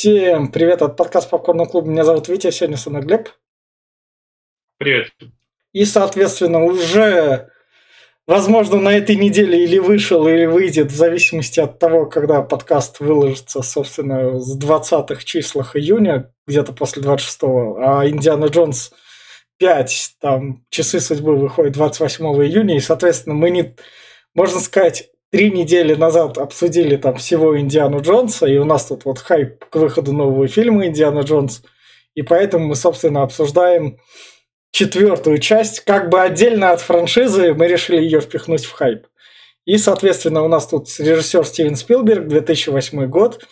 Всем привет от подкаста Попкорного клуба. Меня зовут Витя, сегодня со мной Глеб. Привет. И, соответственно, уже, возможно, на этой неделе или вышел, или выйдет, в зависимости от того, когда подкаст выложится, собственно, с 20-х числах июня, где-то после 26-го, а Индиана Джонс 5, там, Часы судьбы выходит 28 июня, и, соответственно, мы не, можно сказать, три недели назад обсудили там всего Индиану Джонса, и у нас тут вот хайп к выходу нового фильма Индиана Джонс, и поэтому мы, собственно, обсуждаем четвертую часть, как бы отдельно от франшизы, мы решили ее впихнуть в хайп. И, соответственно, у нас тут режиссер Стивен Спилберг, 2008 год,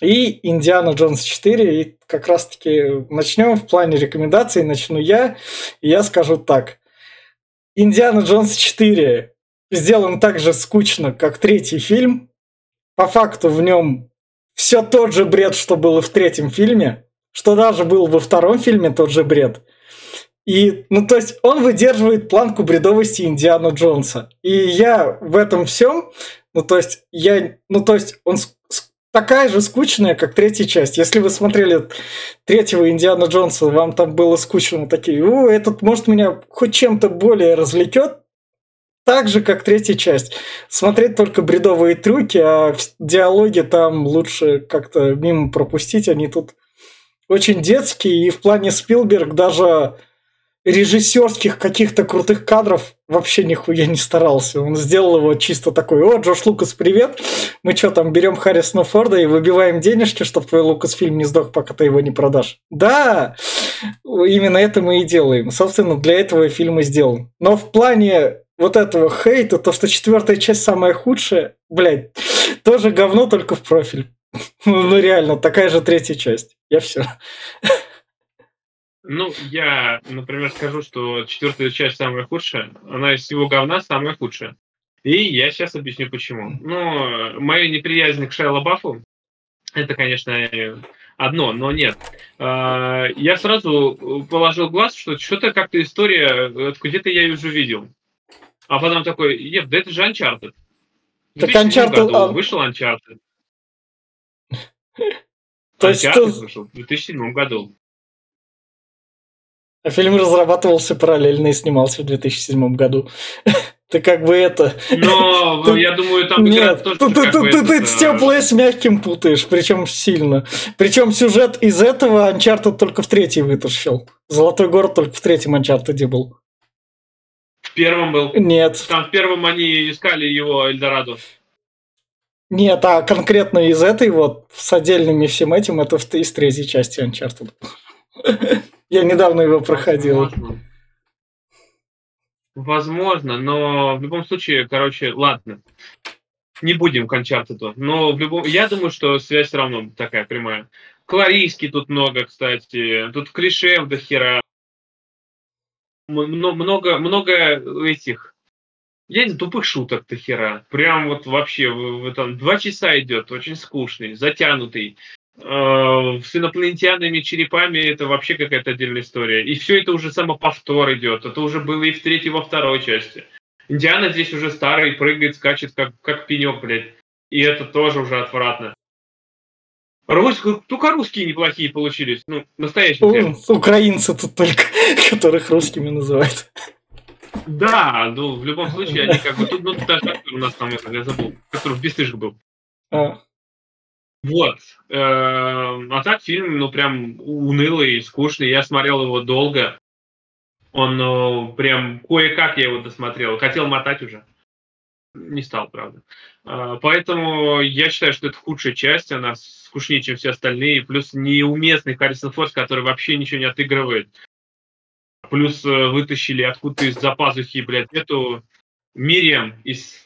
и Индиана Джонс 4. И как раз-таки начнем в плане рекомендаций. Начну я. И я скажу так. Индиана Джонс 4 сделан так же скучно, как третий фильм. По факту в нем все тот же бред, что было в третьем фильме, что даже был во втором фильме тот же бред. И, ну, то есть он выдерживает планку бредовости Индиана Джонса. И я в этом всем, ну, то есть я, ну, то есть он такая же скучная, как третья часть. Если вы смотрели третьего Индиана Джонса, вам там было скучно, такие, у, этот, может, меня хоть чем-то более развлекет, так же, как третья часть. Смотреть только бредовые трюки, а диалоги там лучше как-то мимо пропустить. Они тут очень детские, и в плане Спилберг даже режиссерских каких-то крутых кадров вообще нихуя не старался. Он сделал его чисто такой, о, Джош Лукас, привет, мы что там, берем Харрисона Форда и выбиваем денежки, чтобы твой Лукас фильм не сдох, пока ты его не продашь. Да, именно это мы и делаем. Собственно, для этого фильм и сделан. Но в плане вот этого хейта, то, что четвертая часть самая худшая, блядь, тоже говно, только в профиль. Ну, реально, такая же третья часть. Я все. Ну, я, например, скажу, что четвертая часть самая худшая. Она из всего говна самая худшая. И я сейчас объясню почему. Ну, моя неприязнь к Шайло Баффу, это, конечно, одно, но нет. А, я сразу положил глаз, что что-то как-то история, где-то я ее уже видел. А потом такой, еб, да это же Uncharted. Так Uncharted... Году а... вышел Uncharted. То есть Uncharted вышел в 2007 году. А фильм разрабатывался параллельно и снимался в 2007 году. Ты как бы это... Но ну, я думаю, там Нет, тоже ты, ты, ты, ты теплое с мягким путаешь, причем сильно. Причем сюжет из этого Uncharted только в третий вытащил. Золотой город только в третьем Uncharted был. В первом был? Нет. Там в первом они искали его Эльдорадо. Нет, а конкретно из этой вот с отдельными всем этим это из третьей части Uncharted. Я недавно его проходил. Возможно. Возможно, но в любом случае, короче, ладно. Не будем кончать это. Но в любом... я думаю, что связь все равно такая прямая. Кларийский тут много, кстати. Тут клише до хера. Много, много этих я не тупых шуток до хера. Прям вот вообще в, в, там два часа идет, очень скучный, затянутый. Э, с инопланетянами, черепами это вообще какая-то отдельная история. И все это уже самоповтор идет. Это уже было и в третьей, и во второй части. Индиана здесь уже старый, прыгает, скачет, как, как пенек, блядь. И это тоже уже отвратно. Русь, только русские неплохие получились. Ну, настоящие. Украинцы тут только, которых русскими называют. Да, ну, в любом случае, они как бы... Тут, ну, даже у нас там, я забыл, который в Бесстыжих был. А. Вот. Эм, а так фильм, ну, прям унылый, скучный. Я смотрел его долго. Он, ну, прям кое-как я его досмотрел. Хотел мотать уже. Не стал, правда. Э, поэтому я считаю, что это худшая часть. Она скучнее, чем все остальные. Плюс неуместный Харрисон Форс, который вообще ничего не отыгрывает. Плюс э, вытащили откуда-то из-за пазухи, блядь, эту Мириам из...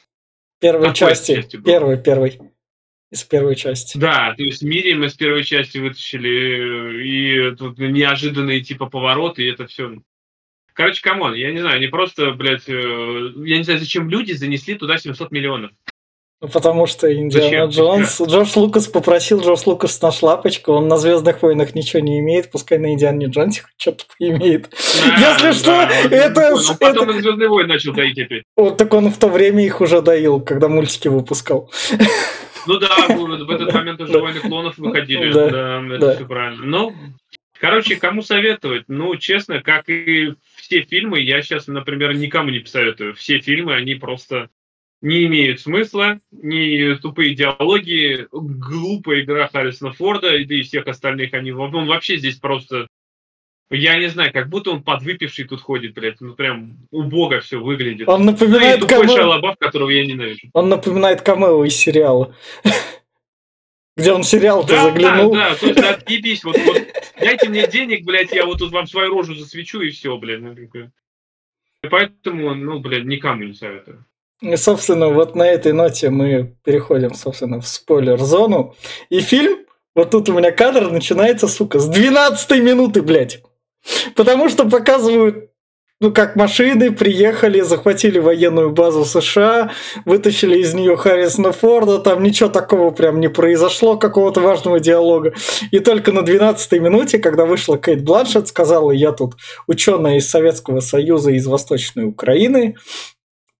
Первой части. Первой, первой из первой части. Да, то есть Мирием из первой части вытащили, и тут неожиданные типа повороты, и это все. Короче, come on, я не знаю, не просто, блядь, э, я не знаю, зачем люди занесли туда 700 миллионов. Ну, потому что Индиана Джонс... Джордж Лукас попросил Джордж Лукас на шляпочку, он на Звездных войнах ничего не имеет, пускай на Индиане Джонсе что-то имеет. Да, Если да, что, да, это... Ну, потом это... Звездные войны начал доить опять. Вот так он в то время их уже доил, когда мультики выпускал. Ну да, в этот момент уже «Войны клонов» выходили. Да, это все правильно. Ну, короче, кому советовать? Ну, честно, как и все фильмы, я сейчас, например, никому не посоветую. Все фильмы, они просто не имеют смысла, не тупые диалоги, глупая игра Харрисона Форда и всех остальных. Они, он вообще здесь просто я не знаю, как будто он подвыпивший тут ходит, блядь. Ну прям убого все выглядит. Он напоминает ну, камео... Которого я ненавижу. Он напоминает камео из сериала. Где он сериал-то да, заглянул. Да, да, есть отъебись, вот, вот дайте мне денег, блядь, я вот тут вам свою рожу засвечу и все, блядь. Ну, поэтому, ну, блядь, никому не советую. И, собственно, вот на этой ноте мы переходим, собственно, в спойлер-зону. И фильм, вот тут у меня кадр начинается, сука, с 12 минуты, блядь. Потому что показывают ну, как машины приехали, захватили военную базу США, вытащили из нее Харрисона Форда, там ничего такого прям не произошло, какого-то важного диалога. И только на 12-й минуте, когда вышла Кейт Бланшет, сказала, я тут ученая из Советского Союза, из Восточной Украины,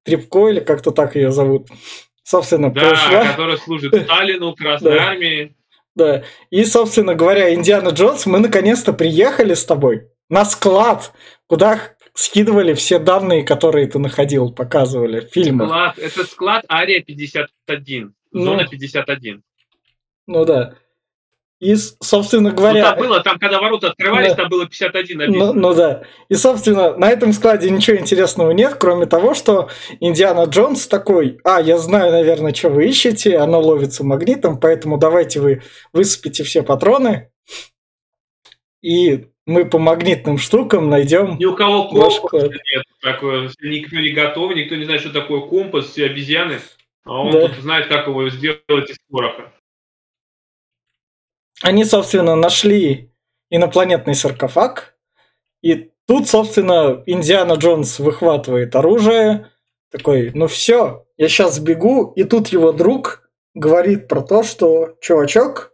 Трепко или как-то так ее зовут, собственно, да, пришла. которая служит Сталину, Красной Армии. Да, и, собственно говоря, Индиана Джонс, мы наконец-то приехали с тобой на склад, куда скидывали все данные, которые ты находил, показывали в фильмах. Склад, это склад Ария 51, зона ну, 51. Ну да. И, собственно говоря... Ну, там было, там, когда ворота открывались, да. там было 51 написано. Ну, ну да. И, собственно, на этом складе ничего интересного нет, кроме того, что Индиана Джонс такой, а, я знаю, наверное, что вы ищете, оно ловится магнитом, поэтому давайте вы высыпите все патроны, и мы по магнитным штукам найдем. Ни у кого компаса нет такое, никто не готов, никто не знает, что такое компас, все обезьяны, а он да. тут знает, как его сделать из пороха. Они, собственно, нашли инопланетный саркофаг, и тут, собственно, Индиана Джонс выхватывает оружие, такой, ну все, я сейчас бегу, и тут его друг говорит про то, что, чувачок,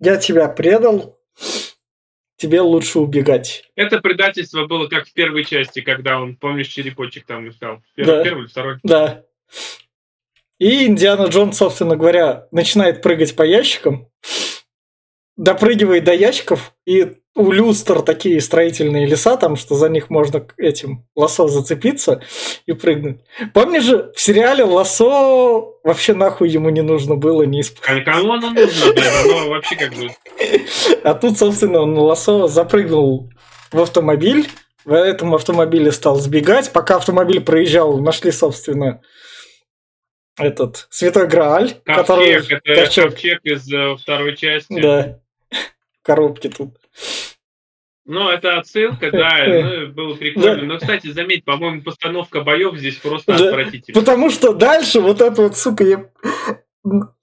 я тебя предал, тебе лучше убегать. Это предательство было как в первой части, когда он, помнишь, черепочек там искал. Первый, да. первый или второй? Да. И Индиана Джонс, собственно говоря, начинает прыгать по ящикам, допрыгивает до ящиков, и у люстр такие строительные леса, там, что за них можно этим лосо зацепиться и прыгнуть. Помнишь же, в сериале лосо вообще нахуй ему не нужно было, не использовать. А кому оно нужно, оно вообще как бы... А тут, собственно, он лосо запрыгнул в автомобиль, в этом автомобиле стал сбегать. Пока автомобиль проезжал, нашли, собственно, этот Святой Грааль. Ковчег, который... это ковчег. ковчег из э, второй части. Да, коробки тут. Ну, это отсылка, да, ну, было прикольно. Но, кстати, заметь, по-моему, постановка боев здесь просто да, отвратительная. Потому что дальше вот это вот, сука, я...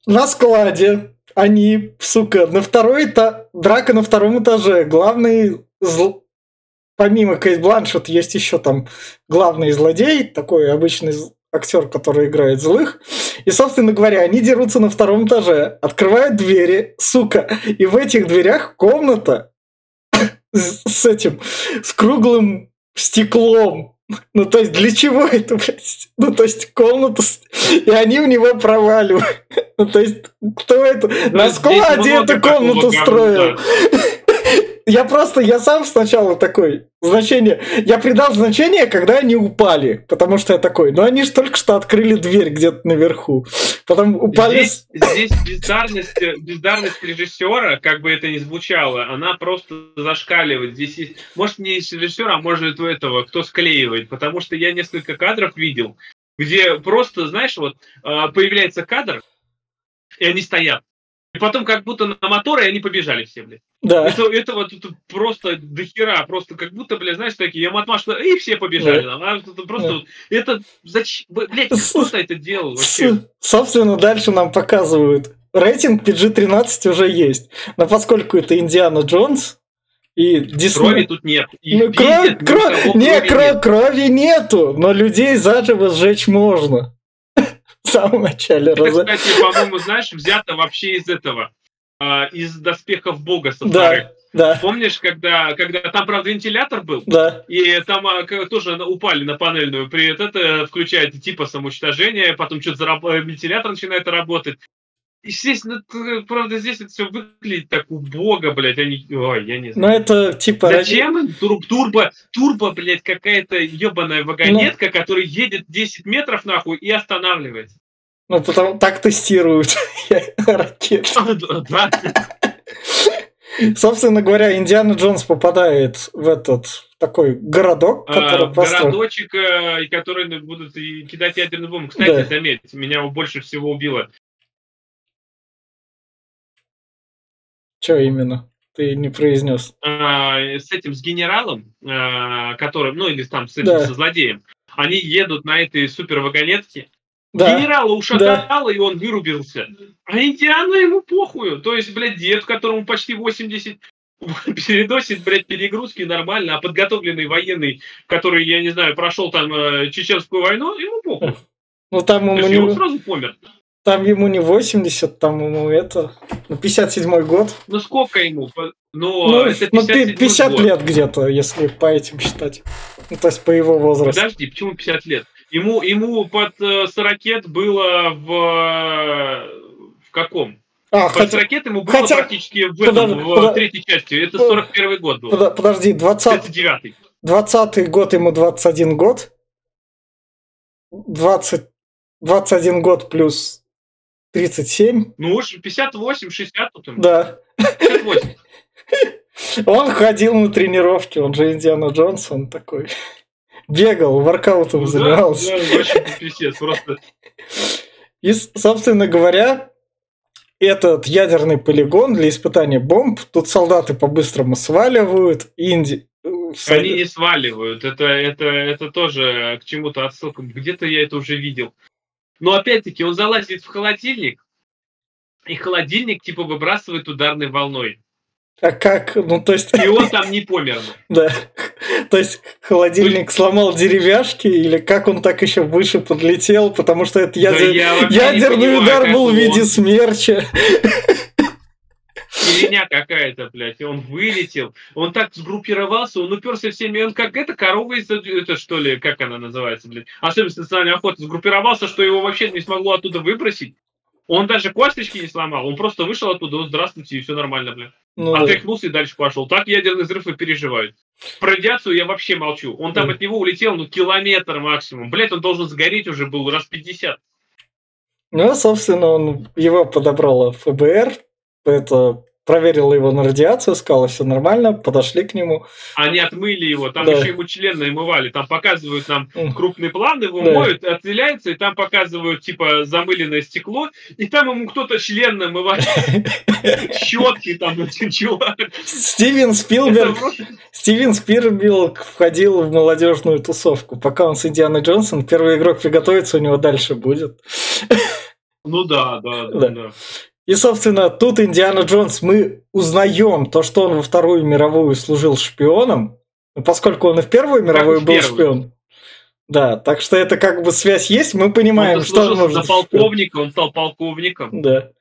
на складе они, сука, на второй этаж, драка на втором этаже, главный зл... помимо Кейт Бланшет есть еще там главный злодей, такой обычный актер, который играет злых. И, собственно говоря, они дерутся на втором этаже, открывают двери, сука, и в этих дверях комната с этим, с круглым стеклом. Ну, то есть, для чего это, блядь? Ну, то есть, комната, и они в него проваливают. Ну, то есть, кто это? На складе эту комнату строил. Я просто, я сам сначала такой, значение, я придал значение, когда они упали, потому что я такой, ну они же только что открыли дверь где-то наверху, потом упали... Здесь, здесь бездарность, бездарность режиссера, как бы это ни звучало, она просто зашкаливает. Здесь есть, может не режиссера, а может у этого, кто склеивает, потому что я несколько кадров видел, где просто, знаешь, вот а, появляется кадр, и они стоят. И потом как будто на моторы, они побежали все, блядь. Да. Это, вот это просто дохера, просто как будто, блядь, знаешь, такие, я матмаш, и все побежали. Да. А, это просто, да. это, зачем, блядь, кто-то это делал вообще. Собственно, дальше нам показывают. Рейтинг PG-13 уже есть. Но поскольку это Индиана Джонс, и Дисней... Крови тут нет. И ну, кровь, кровь, не, крови, нет. крови нету, но людей заживо сжечь можно самом начале. Это, кстати, по-моему, знаешь, взято вообще из этого, а, из доспехов бога со да. Да. Помнишь, когда, когда там, правда, вентилятор был? Да. И там а, тоже упали на панельную. При это включает типа самоуничтожение, потом что-то зараб... вентилятор начинает работать. Естественно, правда, здесь это все выглядит так убого, блядь, они... Ой, я не знаю. Ну, это типа... Зачем им тур турбо, турбо, блядь, какая-то ебаная вагонетка, ну... которая едет 10 метров, нахуй, и останавливается? Ну, потому так тестируют ракеты. Собственно говоря, Индиана Джонс попадает в этот такой городок, а, который а, построен. Городочек, э, который будут кидать ядерную бомбу. Кстати, да. заметь, меня больше всего убило. Что именно? Ты не произнес. А, с этим, с генералом, а, которым, ну или там с этим, да. со злодеем, они едут на этой супервагонетке, да. Генерала ушатало, да. и он вырубился. А Индиана ему похую. То есть, блядь, дед, которому почти 80, переносит, блядь, перегрузки нормально, а подготовленный военный, который, я не знаю, прошел там э, Чеченскую войну, ему похуй. Ну там ему не... он сразу помер. Там ему не 80, там ему это... Ну, 57-й год. Ну, сколько ему? Ну, ну, это 50, ну 50 лет где-то, если по этим считать. Ну, то есть по его возрасту. Подожди, почему 50 лет? Ему, ему под 40 э, было в, в каком? А, под хотя, 40 ему было хотя, практически в, этом, подожди, в подожди, третьей части. Это 41 год был. Подожди, 20, 39 20 год ему 21 год. 20, 21 год плюс 37. Ну уж 58, 60 тут ему. Да. 58. Он ходил на тренировки, он же Индиана Джонс, он такой бегал, воркаутом ну, занимался. Просто. И, собственно говоря, этот ядерный полигон для испытания бомб, тут солдаты по-быстрому сваливают, Инди... Э, Они не сваливают, это, это, это тоже к чему-то отсылка. Где-то я это уже видел. Но опять-таки он залазит в холодильник, и холодильник типа выбрасывает ударной волной. А как? Ну, то есть... И он там не помер. Да. То есть холодильник есть... сломал деревяшки, или как он так еще выше подлетел, потому что это ядер... да ядерный понимаю, удар был в виде он... смерча. Херня какая-то, блядь. И он вылетел. Он так сгруппировался, он уперся всеми. Он как это корова из это что ли, как она называется, блядь. Особенность национальной охоты. Сгруппировался, что его вообще не смогло оттуда выбросить. Он даже косточки не сломал, он просто вышел оттуда, здравствуйте, и все нормально, блин. Ну, Отряхнулся и дальше пошел. Так ядерный взрыв и переживают. Про радиацию я вообще молчу. Он там да. от него улетел, ну, километр максимум. Блять, он должен сгореть уже был раз 50. Ну, собственно, он его подобрало ФБР. Это проверила его на радиацию, сказала, все нормально, подошли к нему. Они отмыли его, там да. еще ему член намывали, там показывают нам крупный план, его да. моют, отделяется, и там показывают, типа, замыленное стекло, и там ему кто-то член намывает. Щетки там, чувак. Стивен Спилберг, Стивен Спилберг входил в молодежную тусовку. Пока он с Индианой Джонсон, первый игрок приготовится, у него дальше будет. Ну да, да, да. да. И, собственно, тут Индиана Джонс, мы узнаем то, что он во Вторую мировую служил шпионом, поскольку он и в Первую мировую как был шпион. Да, так что это как бы связь есть, мы понимаем, он что он может... полковника, он стал полковником. Да.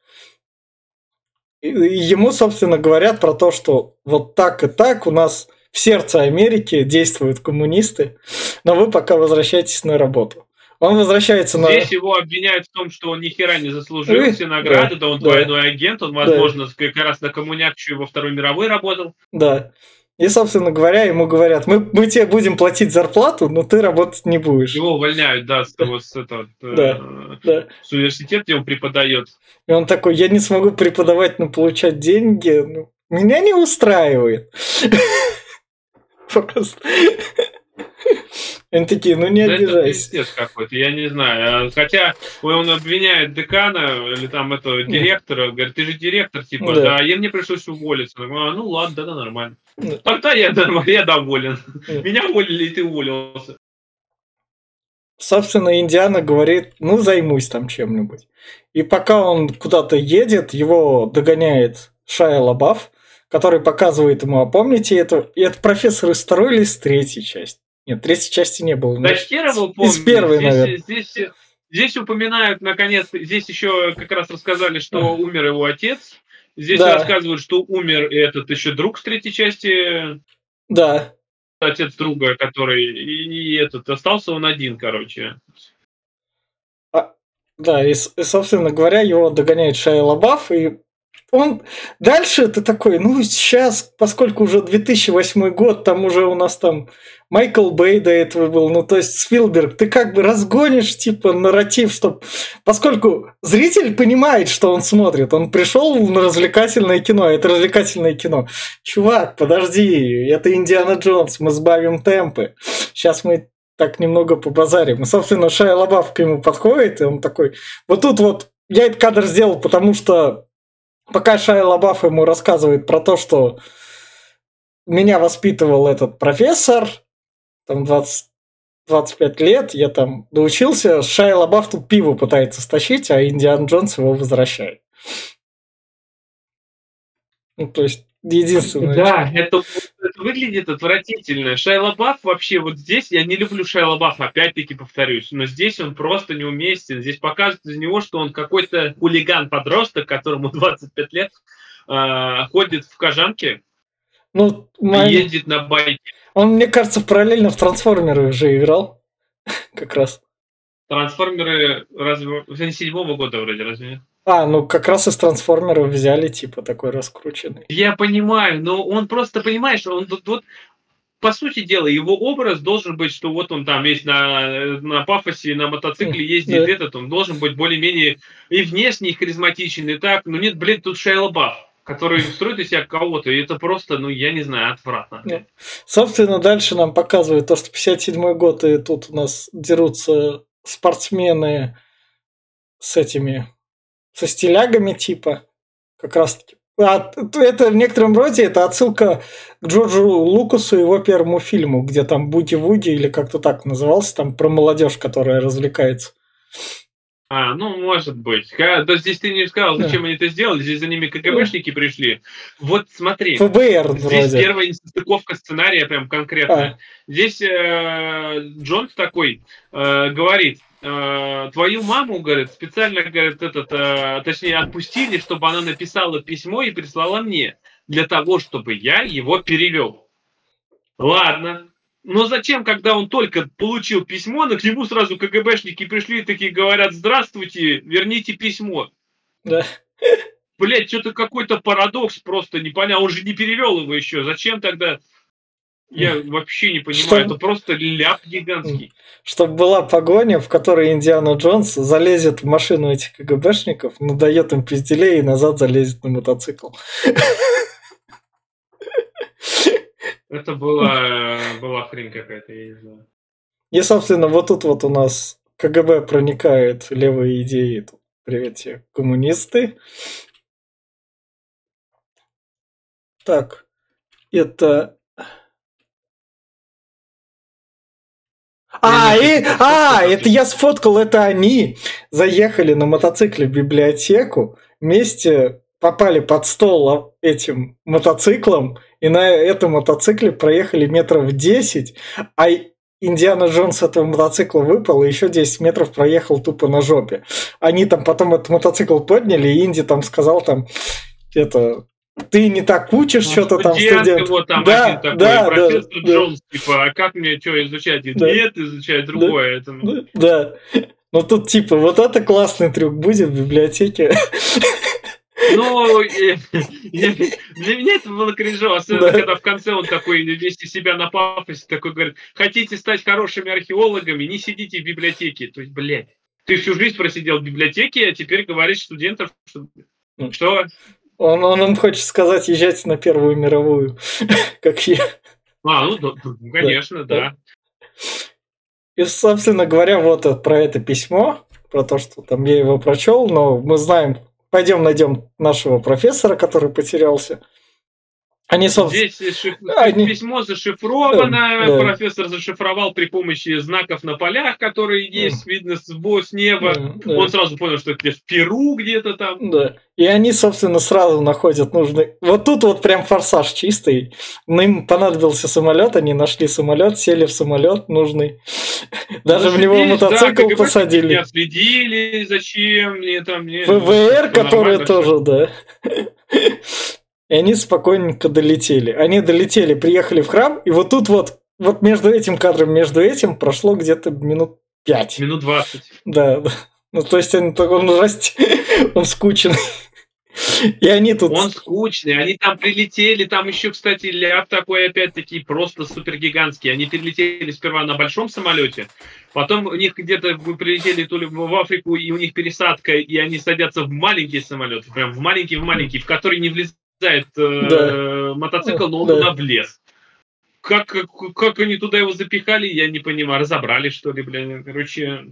И ему, собственно, говорят про то, что вот так и так у нас в сердце Америки действуют коммунисты, но вы пока возвращайтесь на работу. Он возвращается на... Здесь его обвиняют в том, что он ни хера не заслужил все награды, да, да он да. двойной агент, он, возможно, да. как раз на коммуняк во Второй мировой работал. Да. И, собственно говоря, ему говорят, мы, мы тебе будем платить зарплату, но ты работать не будешь. Его увольняют, да, с того, с этого, да, э, да. с университета, где он преподает. И он такой, я не смогу преподавать, но получать деньги, ну, меня не устраивает. Просто. Они такие, ну не да обижайся. Это какой-то, я не знаю. А, хотя он обвиняет декана или там этого директора, говорит, ты же директор, типа, да, да и мне пришлось уволиться. А, ну ладно, да, да, нормально. Да. Тогда я, я доволен. Меня уволили, и ты уволился. Собственно, Индиана говорит, ну займусь там чем-нибудь. И пока он куда-то едет, его догоняет Шая Лабаф, который показывает ему, а помните, это, это профессор из второй или из третьей части? Нет, третьей части не было. Да, первого помню. Из первой, здесь, наверное. Здесь, здесь упоминают, наконец, здесь еще как раз рассказали, что умер его отец. Здесь да. рассказывают, что умер этот еще друг с третьей части. Да. Отец друга, который и, и этот остался он один, короче. А, Да, и, и, собственно говоря, его догоняет Шайя Лабаф, и он дальше ты такой, ну сейчас, поскольку уже 2008 год, там уже у нас там Майкл Бэй до этого был, ну то есть Спилберг, ты как бы разгонишь типа нарратив, чтоб... поскольку зритель понимает, что он смотрит, он пришел на развлекательное кино, а это развлекательное кино. Чувак, подожди, это Индиана Джонс, мы сбавим темпы. Сейчас мы так немного побазарим. И, собственно, Шайя Лабаф к нему подходит, и он такой, вот тут вот я этот кадр сделал, потому что пока Шайя Лабаф ему рассказывает про то, что меня воспитывал этот профессор, там 20, 25 лет, я там доучился, Шайя Лабаф тут пиво пытается стащить, а Индиан Джонс его возвращает. Ну, то есть, единственное. Да, это, это выглядит отвратительно. Шайла Бафф вообще вот здесь, я не люблю Шайла Бафф, опять-таки повторюсь, но здесь он просто неуместен. Здесь показывают из него, что он какой-то хулиган-подросток, которому 25 лет, э, ходит в кожанке, ну, мой... ездит на байке. Он, мне кажется, параллельно в Трансформеры уже играл. как раз. Трансформеры разве... седьмого года вроде, разве нет? А, ну как раз из трансформеров взяли, типа, такой раскрученный. Я понимаю, но он просто, понимаешь, он тут вот, по сути дела, его образ должен быть, что вот он там весь на, на пафосе, на мотоцикле ездит да. этот, он должен быть более-менее и внешне и харизматичен, и так. Но нет, блин, тут Шейла Бафф который строит из себя кого-то, и это просто, ну, я не знаю, отвратно. Да. Собственно, дальше нам показывают то, что 57 год, и тут у нас дерутся спортсмены с этими со стилягами типа, как раз таки. А, это в некотором роде это отсылка к Джорджу Лукасу его первому фильму, где там Буди-Вуди или как-то так назывался, там про молодежь, которая развлекается. А, ну, может быть. Да здесь ты не сказал, зачем да. они это сделали. Здесь за ними КГБшники пришли. Вот смотри. ФБР Здесь вроде. первая нестыковка сценария прям конкретно. А. Здесь э, Джонс такой э, говорит, э, твою маму, говорит, специально, говорит, этот, э, точнее, отпустили, чтобы она написала письмо и прислала мне, для того, чтобы я его перевел. Ладно. Но зачем, когда он только получил письмо, на к нему сразу КГБшники пришли и такие говорят, здравствуйте, верните письмо. Да. Блять, что-то какой-то парадокс просто непонятно. Он же не перевел его еще. Зачем тогда я вообще не понимаю, Чтоб... это просто ляп гигантский. Чтобы была погоня, в которой Индиана Джонс залезет в машину этих КГБшников, надает им пизделей и назад залезет на мотоцикл. Это была, была хрень какая-то, я не знаю. И, собственно, вот тут вот у нас КГБ проникает левые идеи. Привет тебе, коммунисты. Так, это А, и, а, это я сфоткал, это они заехали на мотоцикле в библиотеку, вместе попали под стол этим мотоциклом, и на этом мотоцикле проехали метров 10, а Индиана Джонс с этого мотоцикла выпал и еще 10 метров проехал тупо на жопе. Они там потом этот мотоцикл подняли, и Инди там сказал там, это, ты не так учишь ну, что-то там студент. Вот там да, один такой, да, профессор да, Джонс, да. типа, а как мне что изучать? Да. Нет, изучать другое. Да, это... да. Ну тут типа, вот это классный трюк будет в библиотеке. Ну, для меня это было кринжово, особенно когда в конце он такой вместе себя на пафосе такой говорит, хотите стать хорошими археологами, не сидите в библиотеке. То есть, блядь, ты всю жизнь просидел в библиотеке, а теперь говоришь студентам, что... Что? Он, он, он хочет сказать, езжайте на Первую мировую, как я. А, ну, ну, конечно, да. И, собственно говоря, вот про это письмо, про то, что там я его прочел, но мы знаем, пойдем найдем нашего профессора, который потерялся. Они. Здесь шиф... Они... письмо зашифровано, да. профессор зашифровал при помощи знаков на полях, которые есть, да. видно с, с неба. Да. Он сразу понял, что это в Перу где-то там. Да. И они, собственно, сразу находят нужный... Вот тут вот прям форсаж чистый. Им понадобился самолет, они нашли самолет, сели в самолет нужный. Даже в него мотоцикл да, посадили. следили, зачем мне там... ВВР, которые тоже, да. И они спокойненько долетели. Они долетели, приехали в храм, и вот тут вот, вот между этим кадром, между этим прошло где-то минут пять. Минут двадцать. Да, да. Ну, то есть он, он, раст... он скучный. И они тут... Он скучный, они там прилетели, там еще, кстати, ляп такой, опять-таки, просто супергигантский. Они прилетели сперва на большом самолете, потом у них где-то прилетели то ли в Африку, и у них пересадка, и они садятся в маленький самолет, прям в маленький, в маленький, в который не влезает э, да. мотоцикл, но он да. туда влез. Как, как, как они туда его запихали, я не понимаю. Разобрали, что ли, блин. Короче...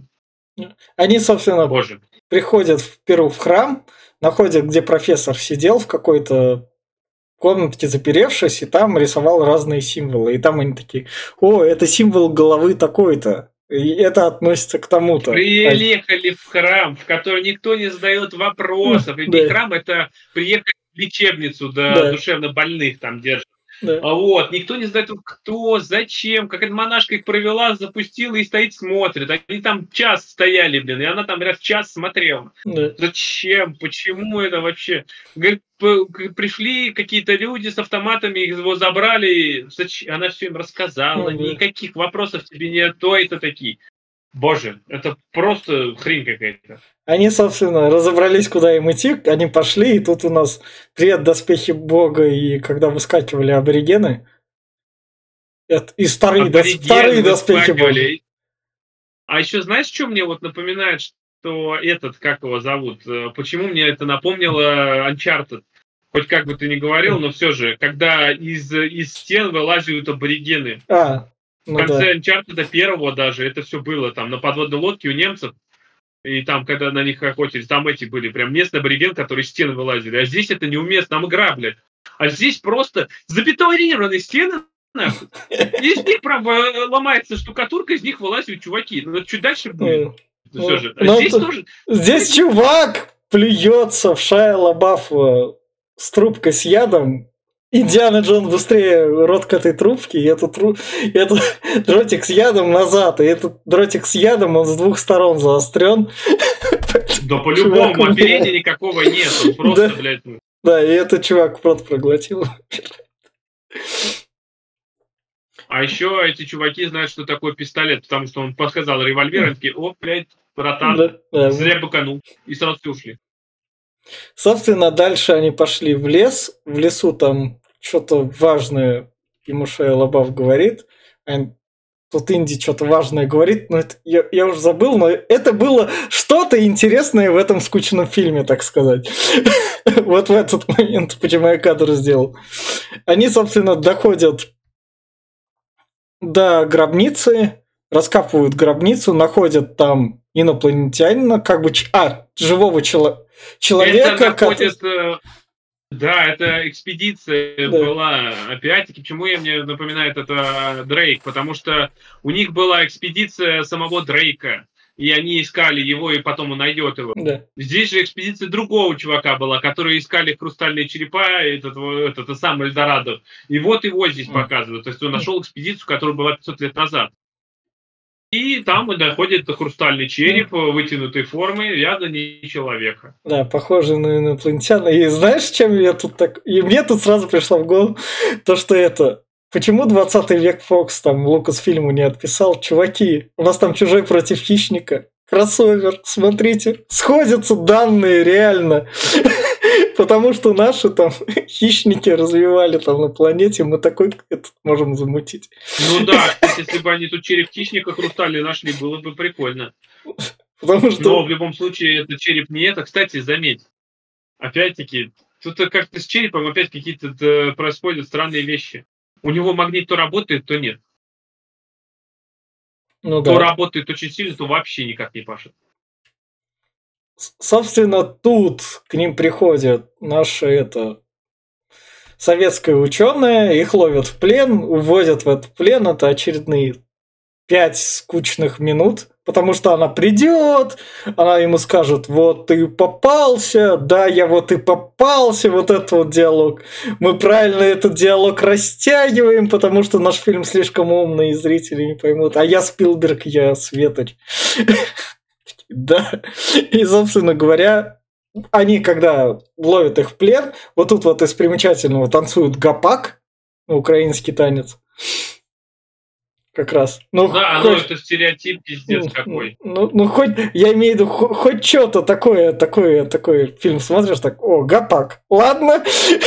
Они, собственно, Боже. приходят в Перу в храм, находят, где профессор сидел в какой-то комнатке заперевшись, и там рисовал разные символы. И там они такие, о, это символ головы такой-то. И это относится к тому-то. Приехали в храм, в который никто не задает вопросов. И да. храм это приехали лечебницу, да, да. душевно больных там держат. Да. А вот, никто не знает, кто, зачем, как эта монашка их провела, запустила и стоит, смотрит. Они там час стояли, блин, и она там раз час смотрела. Да. Зачем? Почему это вообще? Говорит, пришли какие-то люди с автоматами, его забрали, зачем? она все им рассказала, ну, да. никаких вопросов тебе нет, то это такие. Боже, это просто хрень какая-то. Они, собственно, разобрались, куда им идти, они пошли, и тут у нас привет, доспехи бога, и когда выскакивали аборигены, это, и старые, дос, старые доспехи бога. А еще знаешь, что мне вот напоминает, что этот, как его зовут, э, почему мне это напомнило Uncharted? Хоть как бы ты ни говорил, но все же, когда из, из стен вылазят аборигены. А, ну, в конце да. Uncharted первого даже это все было там на подводной лодке у немцев. И там, когда на них охотились, там эти были прям местный абориген, которые стены вылазили. А здесь это неуместно, там игра, блядь. А здесь просто забетонированные стены, нахуй. Из них, правда, ломается штукатурка, из них вылазят чуваки. Ну, чуть дальше будет. Ну, все же. А ну, здесь тоже... Здесь чувак плюется в Шая Лабаф с трубкой с ядом, Индиана Джон быстрее рот к этой трубке, и этот, тру... и этот дротик с ядом назад, и этот дротик с ядом, он с двух сторон заострен. Да по-любому, оперения никакого нет, он просто, да. блядь... Ну. Да, и этот чувак рот проглотил. А еще эти чуваки знают, что такое пистолет, потому что он подсказал револьвер, и такие, о, блядь, братан, да, да. зря быканул. И сразу все ушли. Собственно, дальше они пошли в лес. В лесу там что-то важное ему Шея Лабав говорит. Тут Инди что-то важное говорит, но это, я, я уже забыл, но это было что-то интересное в этом скучном фильме, так сказать. Вот в этот момент, почему я кадр сделал. Они, собственно, доходят до гробницы, раскапывают гробницу, находят там инопланетянина, как бы, а, живого чело- человека. Это находит, который... Да, это экспедиция да. была. Опять-таки, почему я мне напоминает это Дрейк? Потому что у них была экспедиция самого Дрейка. И они искали его, и потом он найдет его. Да. Здесь же экспедиция другого чувака была, которые искали хрустальные черепа, этот, этот, этот сам Эльдорадо. И вот его здесь mm. показывают. То есть он нашел экспедицию, которая была 500 лет назад. И там доходит хрустальный череп вытянутой формы не человека. Да, похоже на инопланетяна. И знаешь, чем я тут так... И мне тут сразу пришло в голову то, что это... Почему 20 век Фокс там Лукас фильму не отписал? Чуваки, у нас там чужой против хищника. Кроссовер, смотрите, сходятся данные реально. Потому что наши там хищники развивали там на планете, мы такой этот можем замутить. Ну да, если бы они тут череп хищника хрустальный нашли, было бы прикольно. Потому что... Но в любом случае это череп не это. Кстати, заметь, опять-таки, тут как-то с черепом опять какие-то происходят странные вещи. У него магнит то работает, то нет. Ну, то да. работает очень сильно, то вообще никак не пашет. Собственно, тут к ним приходят наши это советские ученые, их ловят в плен, увозят в этот плен, это очередные пять скучных минут, потому что она придет, она ему скажет, вот ты попался, да, я вот и попался, вот этот вот диалог. Мы правильно этот диалог растягиваем, потому что наш фильм слишком умный, и зрители не поймут. А я Спилберг, я Светоч. Да. И, собственно говоря, они, когда ловят их в плен, вот тут вот из примечательного танцуют гапак, украинский танец. как раз. Ну, да, хоть... ну это стереотип пиздец ну, какой. Ну, ну, хоть, я имею в виду, хоть, хоть что-то такое, такое, такое фильм смотришь, так, о, гопак, ладно,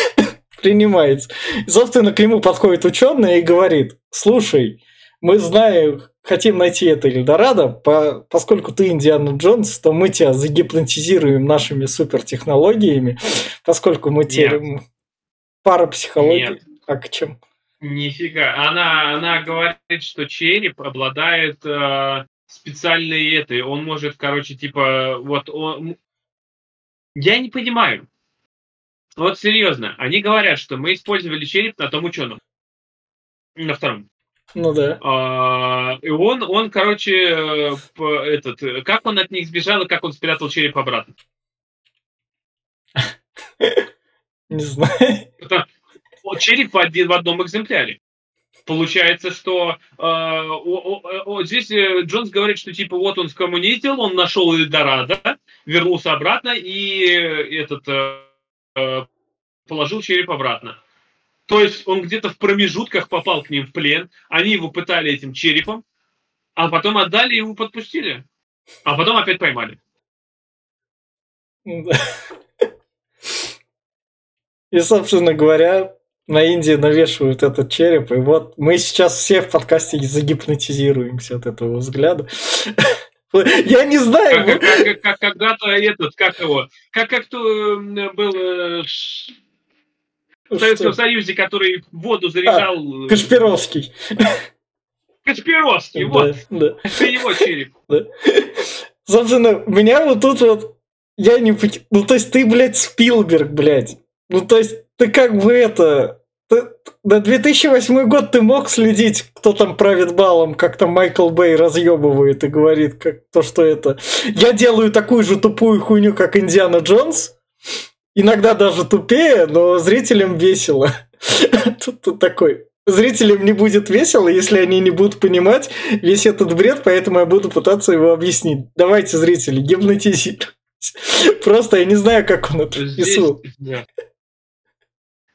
принимается. И, собственно, к нему подходит ученый и говорит, слушай, мы знаем, хотим найти это Эльдорадо, по, поскольку ты Индиана Джонс, то мы тебя загипнотизируем нашими супертехнологиями, поскольку мы теряем парапсихологии. Нет. А к чем? Нифига. Она, она говорит, что череп обладает э, специальной этой. Он может, короче, типа, вот он... Я не понимаю. Вот серьезно, они говорят, что мы использовали череп на том ученом. На втором. Ну да. А, и он, он, короче, этот, как он от них сбежал и как он спрятал череп обратно? Не знаю. череп один, в одном экземпляре. Получается, что э, о, о, о, здесь э, Джонс говорит, что типа вот он скоммунистил, он нашел Эльдорадо, вернулся обратно и этот э, э, положил череп обратно. То есть он где-то в промежутках попал к ним в плен, они его пытали этим черепом, а потом отдали и его подпустили. А потом опять поймали. И, собственно говоря, на Индии навешивают этот череп, и вот мы сейчас все в подкасте загипнотизируемся от этого взгляда. Я не знаю. Как, как, как, как когда-то этот, как его, как, как кто был э, в Советском Союзе, который воду заряжал. А, Кашпировский. Кашпировский, вот. Да, Это его череп. Да. Собственно, меня вот тут вот я не... Ну, то есть ты, блядь, Спилберг, блядь. Ну, то есть ты как бы это... Ты, на 2008 год ты мог следить, кто там правит балом, как там Майкл Бэй разъебывает и говорит, как то, что это... Я делаю такую же тупую хуйню, как Индиана Джонс, иногда даже тупее, но зрителям весело. Тут, тут такой. Зрителям не будет весело, если они не будут понимать весь этот бред, поэтому я буду пытаться его объяснить. Давайте, зрители, гипнотизируйтесь. Просто я не знаю, как он это писал.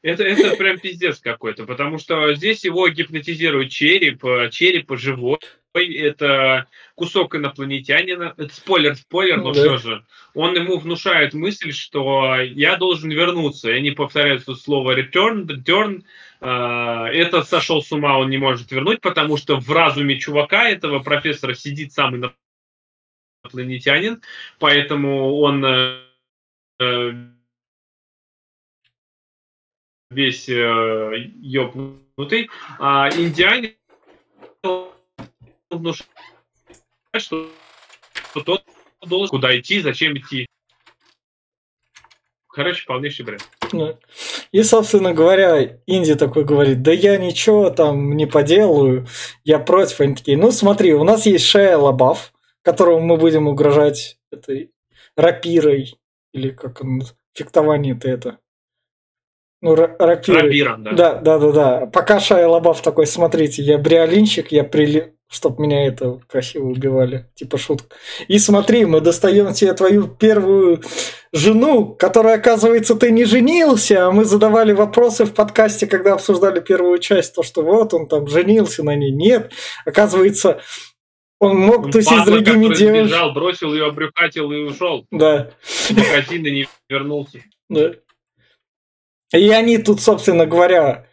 Это, это прям пиздец какой-то, потому что здесь его гипнотизирует череп, э, череп живой, это кусок инопланетянина, это спойлер, спойлер, но да. все же. Он ему внушает мысль, что я должен вернуться. И они повторяют слово return, return. Э, это сошел с ума, он не может вернуть, потому что в разуме чувака, этого профессора, сидит сам инопланетянин, поэтому он э, весь э, ёбнутый, а индианец внушает, что, что тот должен куда идти, зачем идти. Короче, полнейший бред. И, собственно говоря, Инди такой говорит, да я ничего там не поделаю, я против. Они такие, ну смотри, у нас есть Шея Лабаф, которому мы будем угрожать этой рапирой, или как он, фехтование-то это, ну, рапирой. Рапиром, да. Да, да, да, да. Пока Шая Лабаф такой, смотрите, я бриолинщик, я прили... Чтоб меня это красиво убивали, типа шутка. И смотри, мы достаем тебе твою первую жену, которая, оказывается, ты не женился, а мы задавали вопросы в подкасте, когда обсуждали первую часть, то, что вот он там женился на ней. Нет, оказывается, он мог он тусить с другими девушками. бросил ее, обрюхатил и ушел. Да. Магазин и не вернулся. Да. И они тут, собственно говоря,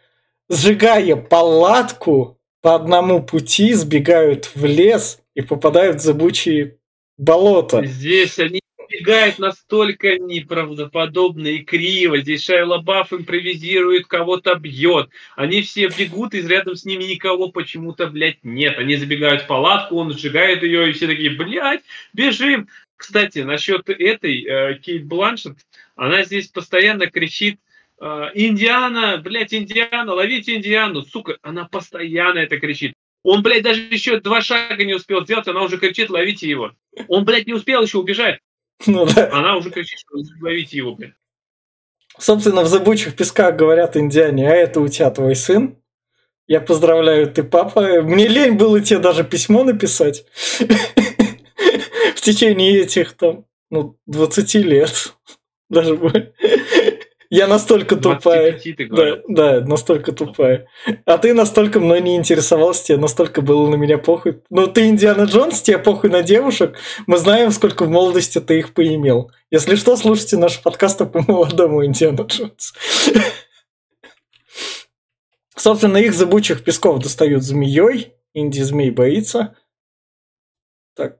сжигая палатку, по одному пути сбегают в лес и попадают в зыбучие болота. Здесь они бегают настолько неправдоподобно и криво. Здесь Шайла Бафф импровизирует, кого-то бьет. Они все бегут, и рядом с ними никого почему-то, блядь, нет. Они забегают в палатку, он сжигает ее, и все такие, блядь, бежим. Кстати, насчет этой, э, Кейт Бланшет, она здесь постоянно кричит Индиана, блядь, Индиана, ловите Индиану, сука, она постоянно это кричит. Он, блядь, даже еще два шага не успел сделать, она уже кричит, ловите его. Он, блядь, не успел еще убежать. Ну, да. Она уже кричит, ловите его, блядь. Собственно, в зыбучих песках говорят индиане, а это у тебя твой сын. Я поздравляю, ты папа. Мне лень было тебе даже письмо написать. В течение этих там, ну, 20 лет. Даже Я настолько тупая. Да, да, настолько тупая. А ты настолько мной не интересовался, тебе настолько было на меня похуй. Ну, ты Индиана Джонс, тебе похуй на девушек. Мы знаем, сколько в молодости ты их поимел. Если что, слушайте наш подкаст по молодому Индиана Джонс. Собственно, их зыбучих песков достают змеей. Инди змей боится. Так.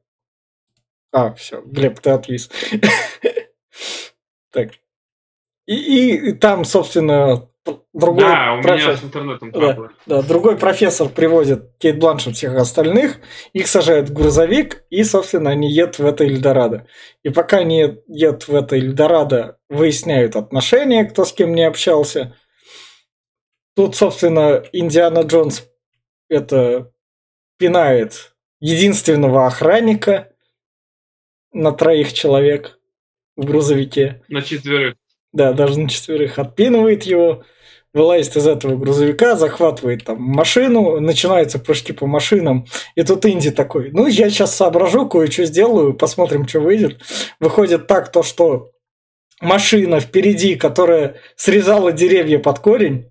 А, все, Глеб, ты отвис. Так. И, и там, собственно, другой да, у профессор, меня с интернетом да, да, другой профессор приводит Кейт Бланшет всех остальных, их сажают в грузовик, и, собственно, они едут в это Эльдорадо. И пока они едут в это Эльдорадо, выясняют отношения, кто с кем не общался. Тут, собственно, Индиана Джонс это пинает единственного охранника на троих человек в грузовике. На четверых. Да, даже на четверых отпинывает его, вылазит из этого грузовика, захватывает там машину, начинаются прыжки по машинам. И тут Инди такой, ну, я сейчас соображу, кое-что сделаю, посмотрим, что выйдет. Выходит так, то, что машина впереди, которая срезала деревья под корень,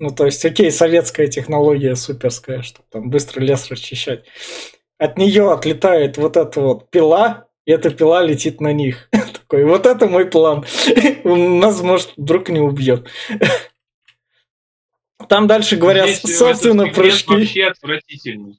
ну, то есть, окей, советская технология суперская, чтобы там быстро лес расчищать. От нее отлетает вот эта вот пила, и эта пила летит на них. Такой, вот это мой план. Нас, может, вдруг не убьет. Там дальше говорят, Здесь собственно, прыжки. вообще отвратительный.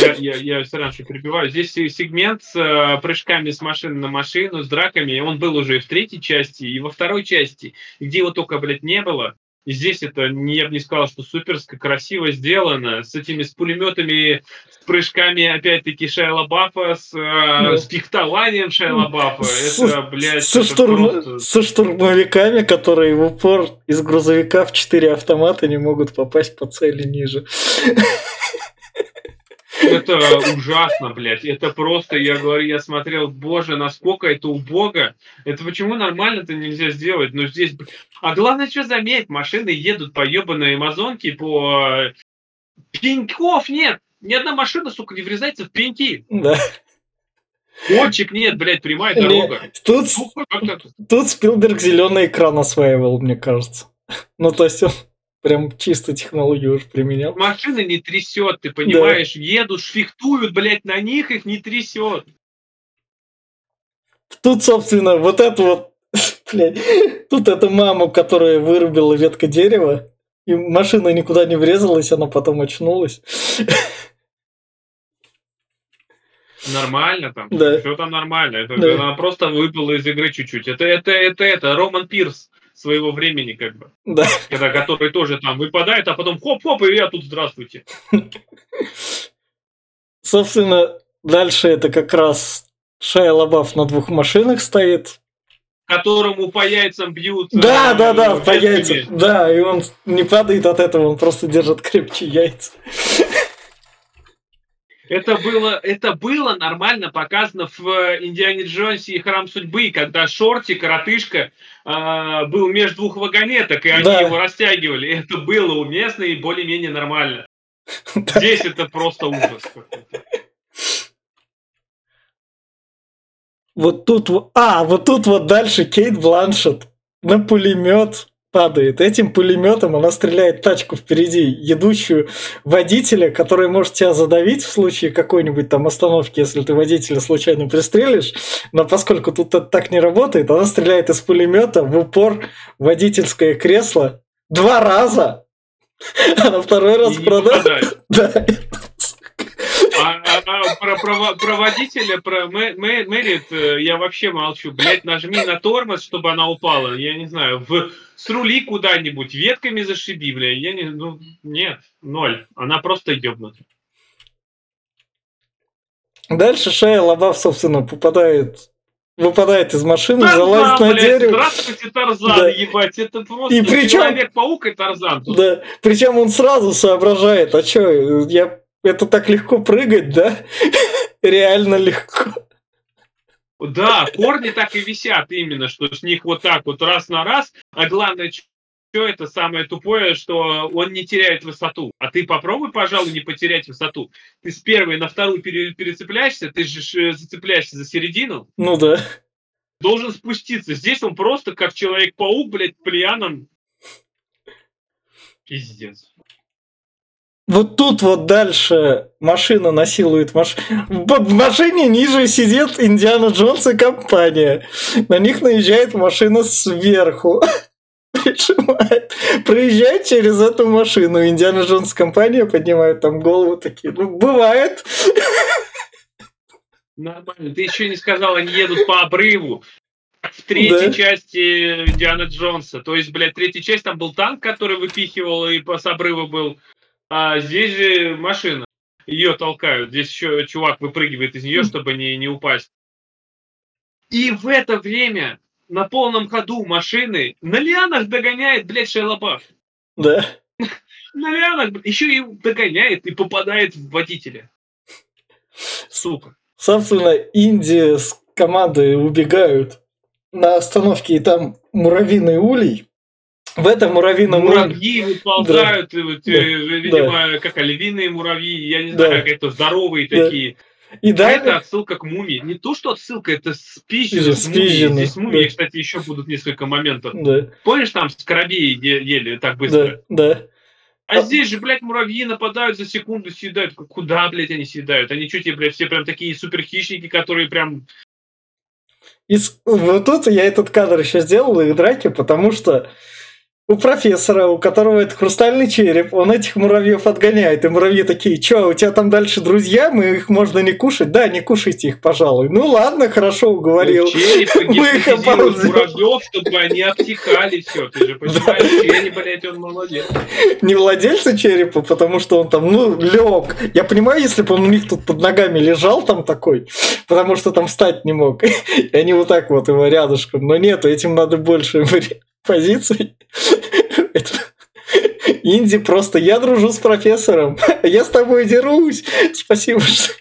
Я, я, я все равно перебиваю. Здесь сегмент с э, прыжками с машины на машину, с драками, он был уже и в третьей части, и во второй части, где его только, блядь, не было. И здесь это, я бы не сказал, что суперско красиво сделано, с этими с пулеметами, с прыжками, опять-таки, Шайла Баффа, с, да. с фехтованием Шайла Баффа. Это, блядь, со, это штурм... просто... со штурмовиками, которые в упор из грузовика в четыре автомата не могут попасть по цели ниже. Это ужасно, блядь. Это просто, я говорю, я смотрел, боже, насколько это убого. Это почему нормально-то нельзя сделать? Но здесь... А главное, что заметь, машины едут по ебаной Амазонке, по... Пеньков нет! Ни одна машина, сука, не врезается в пеньки. Да. Кончик нет, блядь, прямая дорога. Тут, тут Спилберг зеленый экран осваивал, мне кажется. Ну, то есть он Прям чисто технологию уже применял. Машины не трясет, ты понимаешь? Да. Едут, шфихтуют, блядь, на них их не трясет. Тут, собственно, вот это вот, блядь, тут эта мама, которая вырубила ветка дерева, и машина никуда не врезалась, она потом очнулась. Нормально там. Да. Все там нормально. Это, да. Она просто выпала из игры чуть-чуть. Это, это, это, это, Роман Пирс своего времени, как бы. Да. Когда который тоже там выпадает, а потом хоп-хоп, и я тут здравствуйте. Собственно, дальше это как раз Шайя Лабаф на двух машинах стоит. Которому по яйцам бьют. Да, э, да, да, по яйцам. Да, и он не падает от этого, он просто держит крепче яйца. Это было, это было нормально показано в э, Индиане Джонсе и Храм Судьбы, когда Шорти, коротышка, э, был между двух вагонеток, и они да. его растягивали. Это было уместно и более-менее нормально. Здесь это просто ужас Вот тут, а, вот тут вот дальше Кейт Бланшет на пулемет падает. Этим пулеметом она стреляет тачку впереди, едущую водителя, который может тебя задавить в случае какой-нибудь там остановки, если ты водителя случайно пристрелишь. Но поскольку тут это так не работает, она стреляет из пулемета в упор водительское кресло два раза. А на второй раз продает. Да. А, а, а про, про, про водителя, про Мэрит э, я вообще молчу. Блять, нажми на тормоз, чтобы она упала. Я не знаю, в срули куда-нибудь, ветками зашиби, бля. Я не, ну, нет, ноль. Она просто ебнута. Дальше Шая Лабаф, собственно, попадает выпадает из машины, Тарзан, залазит на блядь, дерево. Здравствуйте, Тарзан, да. ебать, это просто и причем, Человек-паук и Тарзан. Тут. Да, причем он сразу соображает, а что, я это так легко прыгать, да? Реально легко. Да, корни так и висят именно, что с них вот так вот раз на раз, а главное, что это самое тупое, что он не теряет высоту. А ты попробуй, пожалуй, не потерять высоту. Ты с первой на вторую пере- перецепляешься, ты же зацепляешься за середину. Ну да. должен спуститься. Здесь он просто как Человек-паук, блядь, пьяным. Пиздец. Вот тут вот дальше машина насилует машину. В машине ниже сидит Индиана Джонс и компания. На них наезжает машина сверху. Прижимает. Проезжает через эту машину. Индиана Джонс компания поднимает там голову такие. Ну, бывает. Нормально. Ты еще не сказал, они едут по обрыву. В третьей да? части Диана Джонса. То есть, блядь, третья часть там был танк, который выпихивал и с обрыва был. А здесь же машина. Ее толкают. Здесь еще чувак выпрыгивает из нее, чтобы не, не упасть. И в это время на полном ходу машины на лианах догоняет, блядь, Шейлобаф. Да. На лианах еще и догоняет и попадает в водителя. Сука. Собственно, Индия с командой убегают на остановке, и там муравьиный улей. В этом муравьином Муравьи выползают, да. вот, да. видимо, да. как львиные муравьи, я не знаю, да. как это здоровые да. такие. И да, это отсылка к мумии. Не то, что отсылка, это спизжено с мумией. Здесь мумии, да. кстати, еще будут несколько моментов. Да. Помнишь, там скоробеи ели так быстро? Да, да. А, а здесь же, блядь, муравьи нападают за секунду, съедают. Куда, блядь, они съедают? Они что, тебе, блядь, все прям такие суперхищники, которые прям... И вот тут я этот кадр еще сделал, их драки, потому что у профессора, у которого это хрустальный череп, он этих муравьев отгоняет. И муравьи такие, что, у тебя там дальше друзья, мы их можно не кушать? Да, не кушайте их, пожалуй. Ну ладно, хорошо, уговорил. Ну, череп мы их муравьев, чтобы они обтекали все. Ты же понимаешь, череп, блядь, он молодец. Не владельца черепа, потому что он там, ну, лег. Я понимаю, если бы он у них тут под ногами лежал там такой, потому что там встать не мог. И они вот так вот его рядышком. Но нет, этим надо больше позиций. Инди просто я дружу с профессором, я с тобой дерусь. Спасибо, что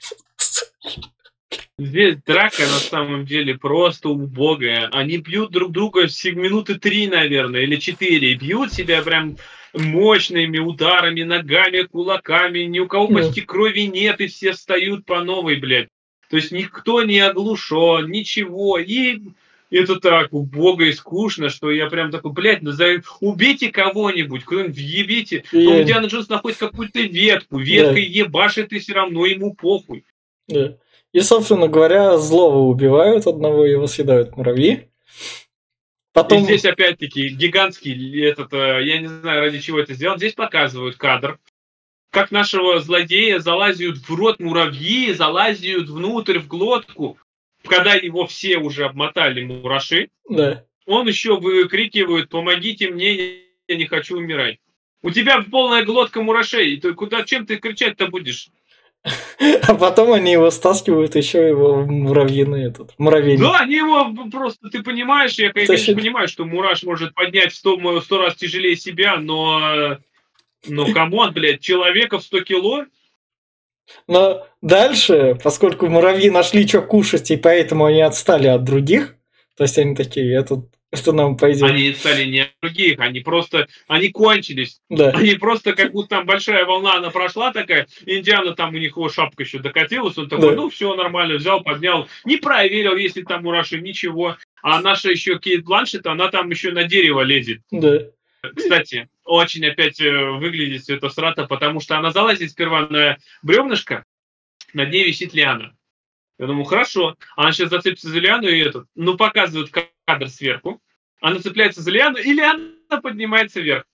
Здесь драка на самом деле просто убогая. Они бьют друг друга все минуты три, наверное, или четыре. Бьют себя прям мощными ударами, ногами, кулаками. Ни у кого почти крови нет, и все встают по новой, блядь. То есть никто не оглушен, ничего. И это так убого и скучно, что я прям такой, блядь, назови, убейте кого-нибудь, кто-нибудь въебите. Но Диана Джонс находит какую-то ветку, ветка да. ебашит, и все равно ему похуй. Да. И, собственно говоря, злого убивают одного, его съедают муравьи. Потом... И здесь опять-таки гигантский этот, э, я не знаю, ради чего это сделано. Здесь показывают кадр, как нашего злодея залазят в рот муравьи, залазят внутрь в глотку когда его все уже обмотали мураши, да. он еще выкрикивает «Помогите мне, я не хочу умирать». У тебя полная глотка мурашей, ты куда, чем ты кричать-то будешь? А потом они его стаскивают еще его в муравьиный этот, муравейник. Да, они его просто, ты понимаешь, я, конечно, Тащит. понимаю, что мураш может поднять в сто, сто раз тяжелее себя, но, но come on, блядь, человека в 100 кило, но дальше, поскольку муравьи нашли, что кушать, и поэтому они отстали от других, то есть они такие, это, это нам пойдет. Они отстали не от других, они просто, они кончились. Да. Они просто, как будто там большая волна, она прошла такая, Индиана там у них его шапка еще докатилась, он такой, да. ну все нормально, взял, поднял, не проверил, если там мураши, ничего. А наша еще Кейт Бланшет, она там еще на дерево лезет. Да. Кстати, очень опять э, выглядит все это срато, потому что она залазит сперва на бревнышко, над ней висит лиана. Я думаю, хорошо. Она сейчас зацепится за лиану и этот. Ну, показывают кадр сверху. Она цепляется за лиану, и лиана поднимается вверх.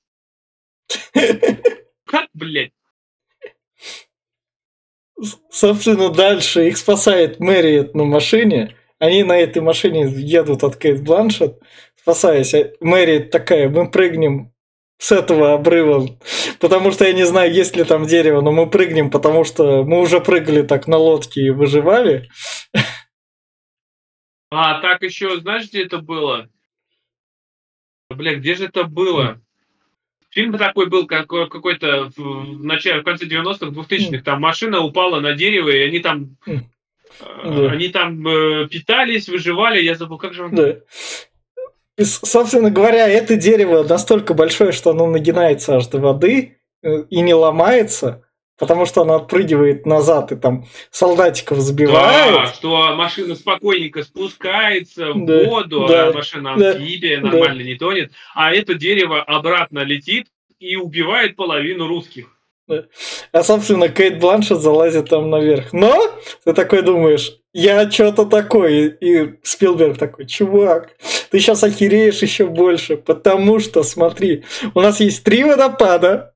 Как, блядь? Собственно, дальше их спасает Мэри на машине. Они на этой машине едут от Кейт Бланшет спасаясь. А Мэри такая, мы прыгнем с этого обрыва, потому что я не знаю, есть ли там дерево, но мы прыгнем, потому что мы уже прыгали так на лодке и выживали. А, так еще, знаешь, где это было? Бля, где же это было? Фильм такой был какой- какой-то в начале, в конце 90-х, 2000-х. Там машина упала на дерево, и они там э, да. Они там э, питались, выживали, я забыл, как же он... Да. Собственно говоря, это дерево настолько большое, что оно нагинается аж до воды э, и не ломается. Потому что она отпрыгивает назад и там солдатиков сбивает. Да, что машина спокойненько спускается в да, воду, да, а машина амфибия да, нормально да. не тонет, а это дерево обратно летит и убивает половину русских. А, собственно, Кейт Бланшет залазит там наверх. Но ты такой думаешь, я что-то такой. И Спилберг такой, чувак, ты сейчас охереешь еще больше, потому что, смотри, у нас есть три водопада,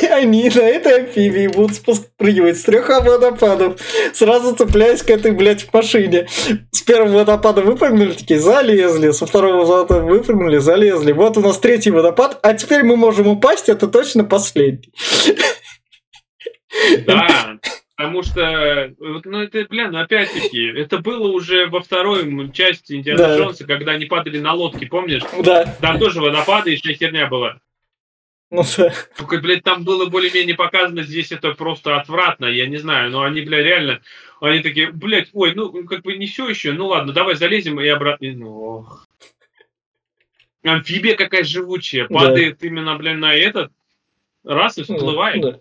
и они на этой амфибии будут спрыгивать с трех водопадов, сразу цепляясь к этой, блядь, машине. С первого водопада выпрыгнули, такие, залезли, со второго водопада выпрыгнули, залезли. Вот у нас третий водопад, а теперь мы можем упасть, это точно последний. Да, потому что, ну это, блин, ну, опять-таки, это было уже во второй части Индиана да. Джонса, когда они падали на лодке, помнишь? Да. Там тоже водопады и еще херня была. Ну, да. Только, блядь, там было более-менее показано, здесь это просто отвратно, я не знаю, но они, блядь, реально, они такие, блядь, ой, ну, как бы не все еще, ну ладно, давай залезем и обратно. Ну, амфибия какая живучая, падает да. именно, блядь, на этот, раз и всплывает. Да.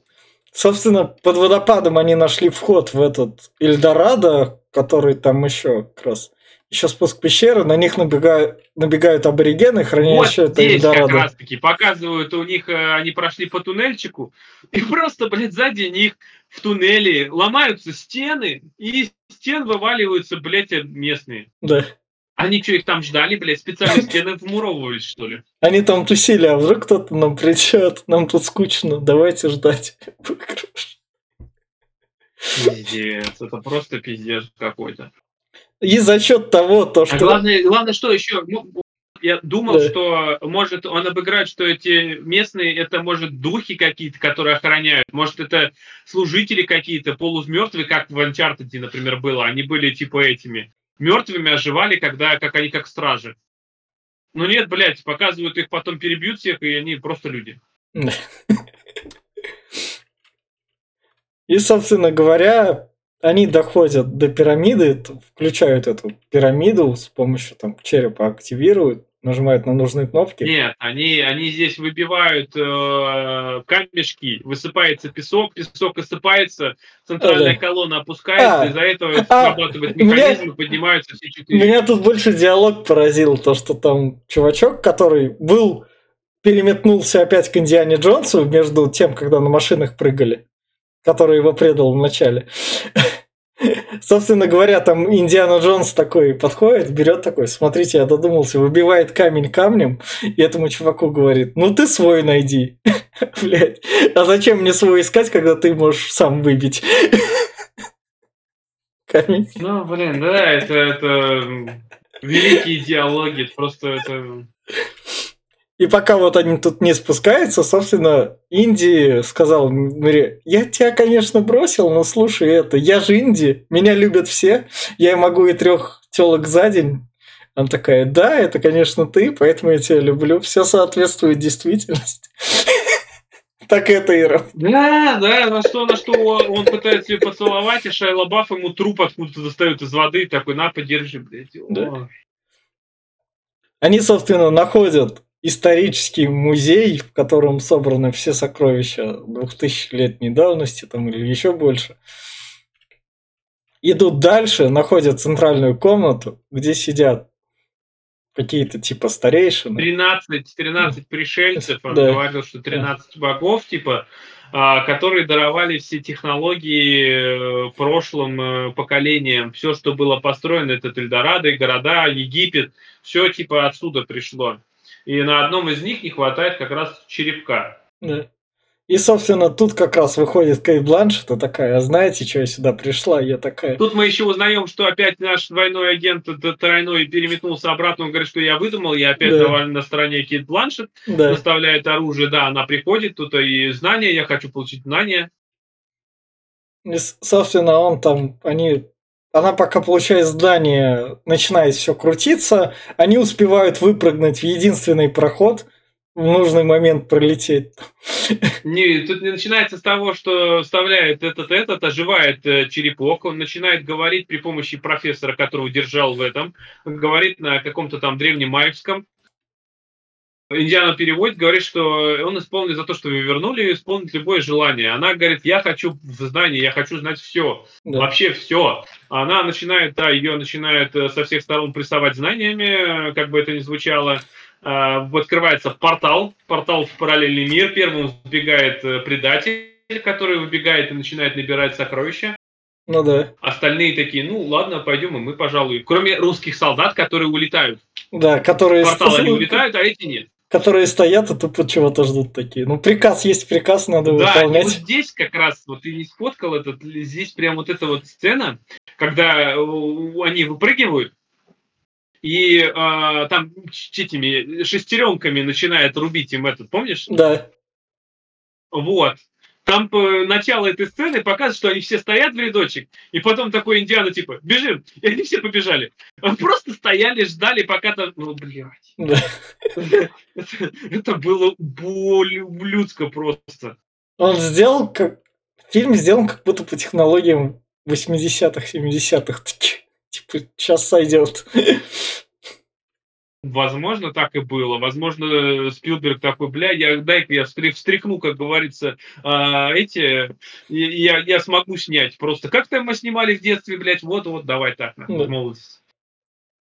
Собственно, под водопадом они нашли вход в этот Эльдорадо, который там еще как раз еще спуск пещеры, на них набегают, набегают аборигены, хранящие вот это Эльдорадо. как раз таки показывают, у них, э, они прошли по туннельчику, и просто, блядь, сзади них в туннеле ломаются стены, и из стен вываливаются, блядь, местные. Да. Они что, их там ждали, блядь, специально стены вмуровывались, что ли? Они там тусили, а вдруг кто-то нам придет, нам тут скучно, давайте ждать. Пиздец, это просто пиздец какой-то. И за счет того, то, а что... А главное, главное, что еще? Ну, я думал, да. что может он обыграть, что эти местные, это может духи какие-то, которые охраняют, может это служители какие-то полумертвые, как в Uncharted, например, было. Они были типа этими мертвыми, оживали, когда как они как стражи. Ну нет, блядь, показывают их, потом перебьют всех, и они просто люди. И, собственно говоря, они доходят до пирамиды, включают эту пирамиду с помощью там черепа, активируют, нажимают на нужные кнопки. Нет, они, они здесь выбивают э, камешки, высыпается песок, песок осыпается, центральная а, да. колонна опускается, а, из-за этого а, срабатывает механизм и поднимаются все четыре. Меня тут больше диалог поразил, то, что там чувачок, который был переметнулся опять к Индиане Джонсу между тем, когда на машинах прыгали который его предал в начале. Собственно говоря, там Индиана Джонс такой подходит, берет такой, смотрите, я додумался, выбивает камень камнем, и этому чуваку говорит, ну ты свой найди. Блять, а зачем мне свой искать, когда ты можешь сам выбить? Камень. Ну, блин, да, это, это великие диалоги, просто это... И пока вот они тут не спускаются, собственно, Инди сказал Мэри, я тебя, конечно, бросил, но слушай это, я же Инди, меня любят все, я могу и трех телок за день. Она такая, да, это, конечно, ты, поэтому я тебя люблю, все соответствует действительности. Так это Ира. Да, да, на что, на что он пытается ее поцеловать, и Шайла Бафф ему труп откуда-то достает из воды, такой, на, подержи, блядь. Да. Они, собственно, находят исторический музей, в котором собраны все сокровища 2000-летней давности там, или еще больше. Идут дальше, находят центральную комнату, где сидят какие-то типа старейшины. 13, 13 пришельцев, он да. говорил, что 13 богов, типа, а, которые даровали все технологии э, прошлым э, поколениям. Все, что было построено, это Эльдорадо, города, Египет, все типа отсюда пришло и на одном из них не хватает как раз черепка. Да. И, собственно, тут как раз выходит Кейт Бланшет, такая, а знаете, что я сюда пришла? Я такая... Тут мы еще узнаем, что опять наш двойной агент тройной переметнулся обратно, он говорит, что я выдумал, я опять да. на стороне Кейт Бланшет, да. доставляет оружие, да, она приходит, тут и знания, я хочу получить знания. И, собственно, он там, они она пока получает здание, начинает все крутиться, они успевают выпрыгнуть в единственный проход, в нужный момент пролететь. Не, тут начинается с того, что вставляет этот этот, оживает э, черепок, он начинает говорить при помощи профессора, которого держал в этом, говорит на каком-то там древнемаевском, Индиана переводит, говорит, что он исполнит за то, что вы вернули, исполнит любое желание. Она говорит, я хочу знания, я хочу знать все, да. вообще все. Она начинает, да, ее начинает э, со всех сторон прессовать знаниями, как бы это ни звучало. А, открывается портал, портал в параллельный мир. Первым сбегает э, предатель, который выбегает и начинает набирать сокровища. Ну да. Остальные такие, ну ладно, пойдем, и мы, пожалуй. Кроме русских солдат, которые улетают. Да, которые... Портал они улетают, а эти нет которые стоят и тупо чего-то ждут такие. Ну, приказ есть приказ, надо да, выполнять. Да, вот здесь как раз, вот ты не сфоткал этот, здесь прям вот эта вот сцена, когда они выпрыгивают, и э, там этими шестеренками начинает рубить им этот, помнишь? Да. Вот там по, начало этой сцены показывает, что они все стоят в рядочек, и потом такой Индиана типа, бежим, и они все побежали. Просто стояли, ждали, пока там, ну, блядь. Да. Это, это было боль людско просто. Он сделал, как... Фильм сделан как будто по технологиям 80-х, 70-х. Типа, сейчас сойдет. Возможно, так и было. Возможно, Спилберг такой, бля, я дай-ка я встряхну, как говорится, а, эти, я, я смогу снять. Просто как там мы снимали в детстве, блядь, вот-вот, давай так, да. молодость.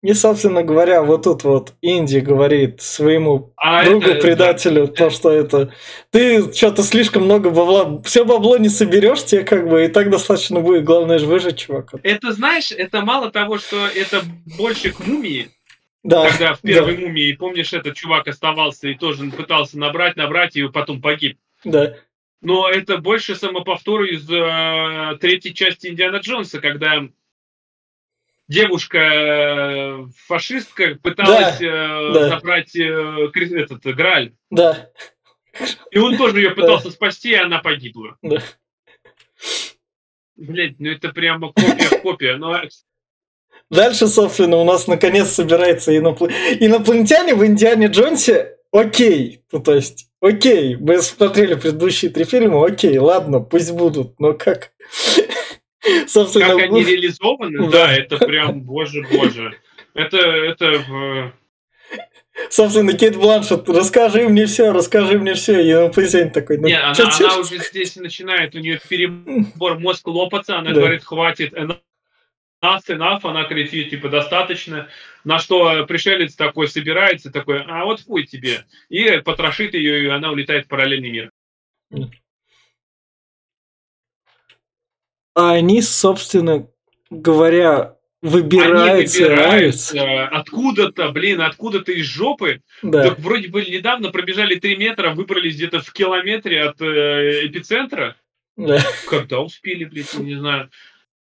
И, собственно говоря, вот тут вот Инди говорит своему а другу-предателю да. то, что это ты что-то слишком много бабла, все бабло не соберешь, тебе как бы и так достаточно будет, главное же выжить, чувак. Это, знаешь, это мало того, что это больше к мумии, да, когда в первой да. мумии, помнишь, этот чувак оставался и тоже пытался набрать, набрать, и потом погиб. Да. Но это больше самоповтор из э, третьей части Индиана Джонса, когда девушка э, фашистка пыталась да, э, да. забрать э, этот Граль. Да. И он тоже ее пытался да. спасти, и она погибла. Да. Блять, ну это прямо копия копия. Но Дальше, собственно, у нас наконец собирается инопл... инопланетяне в Индиане Джонсе. Окей, ну то есть, окей, мы смотрели предыдущие три фильма, окей, ладно, пусть будут, но как... Собственно, как они реализованы, да, это прям, боже, боже. Это, это Собственно, Кейт Бланшет, расскажи мне все, расскажи мне все. И инопланетянин такой, ну, Не, она, она уже здесь начинает, у нее перебор мозг лопаться, она да. говорит, хватит, enough, enough, она кричит, типа, достаточно. На что пришелец такой собирается, такой, а вот фуй тебе. И потрошит ее, и она улетает в параллельный мир. А они, собственно говоря, выбираются, они выбираются откуда-то, блин, откуда-то из жопы. Да. Так вроде бы недавно пробежали 3 метра, выбрались где-то в километре от э, эпицентра. Да. Когда успели, блядь, не знаю.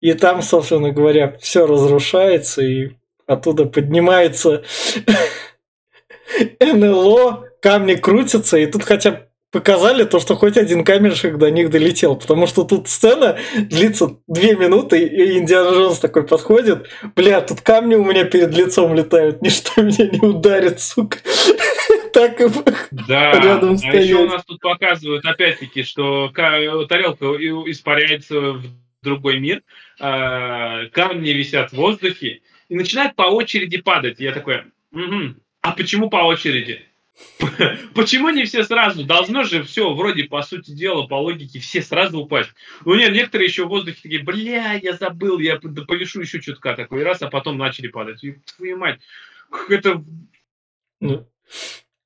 И там, собственно говоря, все разрушается, и оттуда поднимается НЛО, камни крутятся, и тут хотя показали то, что хоть один камерщик до них долетел, потому что тут сцена длится две минуты, и Индиана Джонс такой подходит, бля, тут камни у меня перед лицом летают, ничто меня не ударит, сука. Так и да, рядом стоять. А еще у нас тут показывают, опять-таки, что тарелка испаряется в другой мир, э, камни висят в воздухе и начинают по очереди падать. Я такой, угу. а почему по очереди? Почему не все сразу? Должно же все, вроде, по сути дела, по логике, все сразу упасть. Ну нет, некоторые еще в воздухе такие, бля, я забыл, я повешу еще чутка такой раз, а потом начали падать. И, твою мать, это... Ну,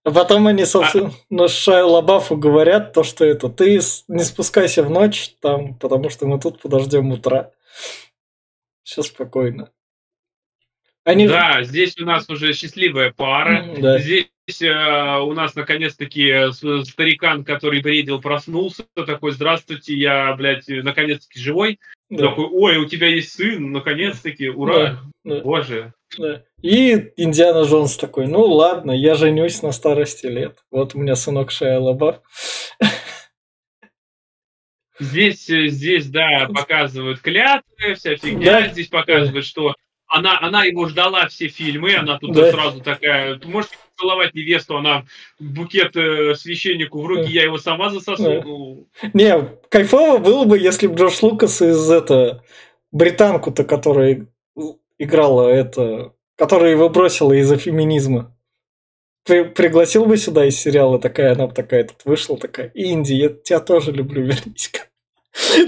а потом они, собственно, а... Шаю Лабафу говорят то, что это ты не спускайся в ночь там, потому что мы тут подождем утра. Все спокойно. Они... Да, здесь у нас уже счастливая пара. Да. Здесь э, у нас наконец-таки э, старикан, который бредил, проснулся, такой, здравствуйте, я, блядь, наконец-таки живой. Да. Такой, ой, у тебя есть сын, наконец-таки, ура. Да. Да. Боже, да. И Индиана Джонс такой, ну ладно, я женюсь на старости лет. Вот у меня сынок Шая Лабаф. Здесь, э, здесь, да, показывают клятвы, вся фигня. Да. Здесь показывают, что она, она его ждала все фильмы, она тут да. сразу такая, ты можешь целовать невесту, она букет э, священнику в руки, да. я его сама засосу. Да. Ну... Не, кайфово было бы, если бы Джордж Лукас из это британку-то, которая играла это, которая его бросила из-за феминизма. при, пригласил бы сюда из сериала такая, она такая тут вышла, такая, Инди, я тебя тоже люблю, вернись ка.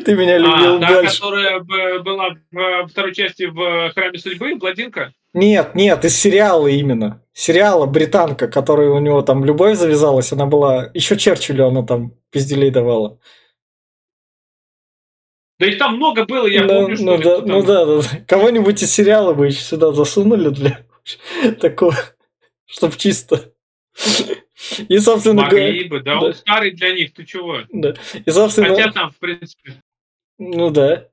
Ты меня любил а, больше. Та, которая была в второй части в Храме Судьбы, Бладинка? Нет, нет, из сериала именно. Сериала британка, которая у него там любовь завязалась, она была... Еще Черчиллю она там пизделей давала. Да их там много было, я ну, помню, что ну, да, ну да, да. Кого-нибудь из сериала бы еще сюда засунули для такого, чтобы чисто. И, собственно Могли бы, да, да, он старый для них, ты чего? Да. И, собственно... Хотя там, в принципе... Ну да.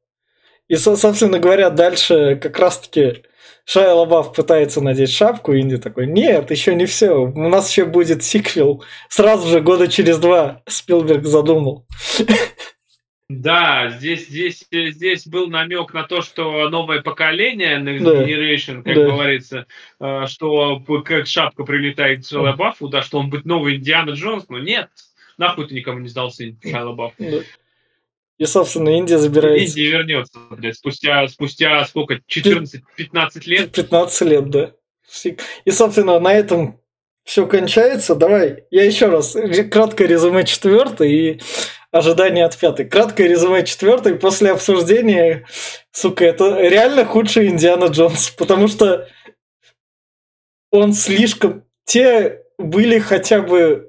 И, собственно говоря, дальше как раз-таки Шайя Лабаф пытается надеть шапку, Инди такой, нет, еще не все, у нас еще будет сиквел. Сразу же года через два Спилберг задумал. Да, здесь, здесь, здесь был намек на то, что новое поколение, Next да. Generation, как да. говорится, э, что как шапка прилетает к Шайла Баффу, да, что он будет новый Индиана Джонс, но нет, нахуй ты никому не сдался Шайла Бафф. Да. И, собственно, Индия забирается. Индия вернется, блядь, спустя, спустя сколько, 14-15 лет? 15 лет, да. И, собственно, на этом все кончается. Давай, я еще раз, краткое резюме четвертой и ожидание от пятой. Краткое резюме четвертой после обсуждения, сука, это реально худший Индиана Джонс, потому что он слишком... Те были хотя бы...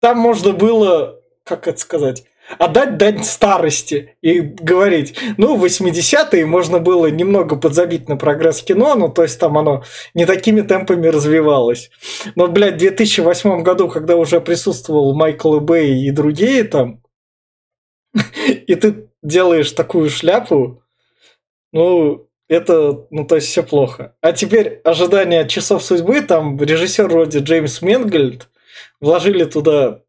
Там можно было, как это сказать, отдать дань старости и говорить, ну, 80-е можно было немного подзабить на прогресс кино, ну, то есть там оно не такими темпами развивалось. Но, блядь, в 2008 году, когда уже присутствовал Майкл Бэй и другие там, и ты делаешь такую шляпу, ну, это, ну, то есть все плохо. А теперь ожидание часов судьбы, там режиссер вроде Джеймс Менгельд вложили туда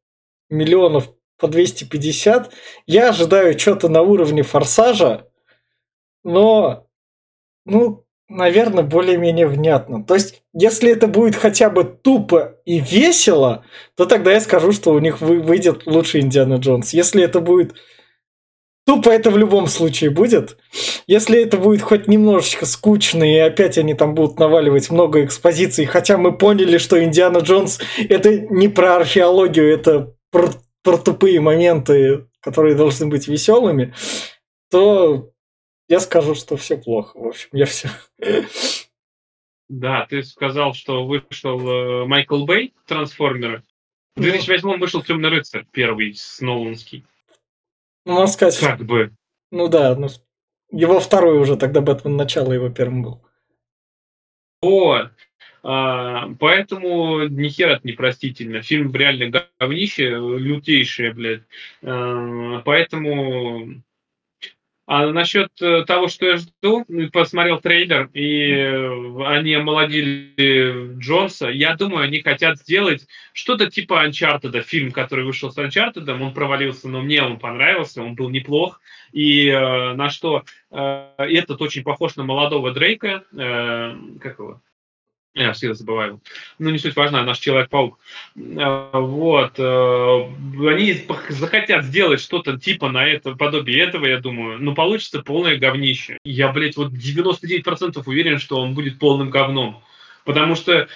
миллионов по 250. Я ожидаю что-то на уровне форсажа, но, ну, наверное, более-менее внятно. То есть, если это будет хотя бы тупо и весело, то тогда я скажу, что у них выйдет лучший Индиана Джонс. Если это будет Тупо это в любом случае будет. Если это будет хоть немножечко скучно, и опять они там будут наваливать много экспозиций, хотя мы поняли, что Индиана Джонс это не про археологию, это про про тупые моменты, которые должны быть веселыми, то я скажу, что все плохо. В общем, я все. Да, ты сказал, что вышел э, Майкл Бэй, Трансформеры. В 2008 ну, вышел Темный рыцарь, первый, с Ноланский. Ну, можно сказать. Как бы. Ну да, ну, его второй уже, тогда Бэтмен начало его первым был. Вот. А, поэтому ни хера это непростительно. Фильм реально говнище, лютейшее, блядь. А, поэтому... А насчет э, того, что я жду, посмотрел трейлер, и они омолодили Джонса. Я думаю, они хотят сделать что-то типа Uncharted, фильм, который вышел с Uncharted, он провалился, но мне он понравился, он был неплох. И э, на что э, этот очень похож на молодого Дрейка, э, как его? Я всегда забываю. Ну, не суть важна, наш Человек-паук. Э, вот. Э, они захотят сделать что-то типа на это, подобие этого, я думаю. Но получится полное говнище. Я, блядь, вот 99% уверен, что он будет полным говном. Потому что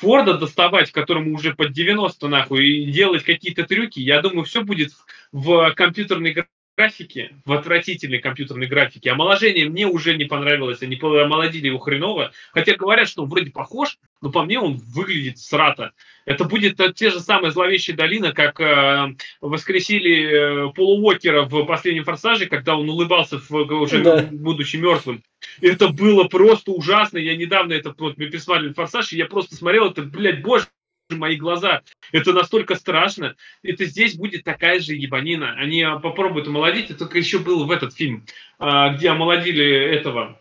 Форда доставать, которому уже под 90 нахуй, и делать какие-то трюки, я думаю, все будет в компьютерной графики, в отвратительной компьютерной графике. Омоложение мне уже не понравилось, они омолодили его хреново. Хотя говорят, что он вроде похож, но по мне он выглядит срато. Это будет те же самые зловещие долины, как э, воскресили э, Полу Уокера в последнем форсаже, когда он улыбался в, уже да. будучи мертвым. Это было просто ужасно. Я недавно это вот, мы пересматривали форсаж, и я просто смотрел это, блядь, боже, мои глаза. Это настолько страшно. Это здесь будет такая же ебанина. Они а, попробуют омолодить. Это только еще был в этот фильм, а, где омолодили этого,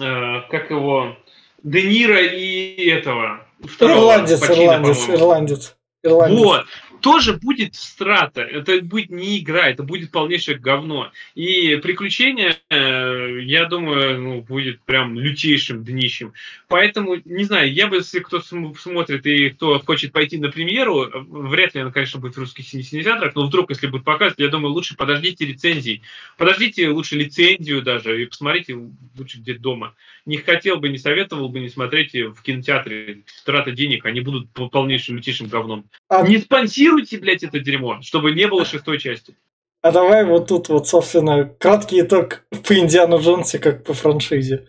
а, как его, Де Ниро и этого. Второго, ирландец, Пачино, ирландец, ирландец. Ирландец. Вот тоже будет страта. Это будет не игра, это будет полнейшее говно. И приключение, э, я думаю, ну, будет прям лютейшим днищем. Поэтому, не знаю, я бы, если кто смотрит и кто хочет пойти на премьеру, вряд ли она, конечно, будет в русских кинотеатрах, но вдруг, если будет показывать, я думаю, лучше подождите рецензии. Подождите лучше лицензию даже и посмотрите лучше где-то дома. Не хотел бы, не советовал бы не смотреть в кинотеатре. Трата денег, они будут полнейшим лютейшим говном. А... Не спонсируйте аннулируйте, блядь, это дерьмо, чтобы не было шестой части. А давай вот тут вот, собственно, краткий итог по Индиану Джонсе, как по франшизе.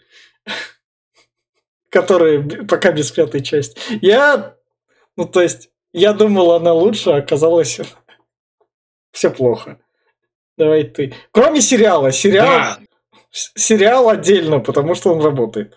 Которая пока без пятой части. Я, ну то есть, я думал, она лучше, а оказалось все плохо. Давай ты. Кроме сериала. Сериал, да. сериал отдельно, потому что он работает.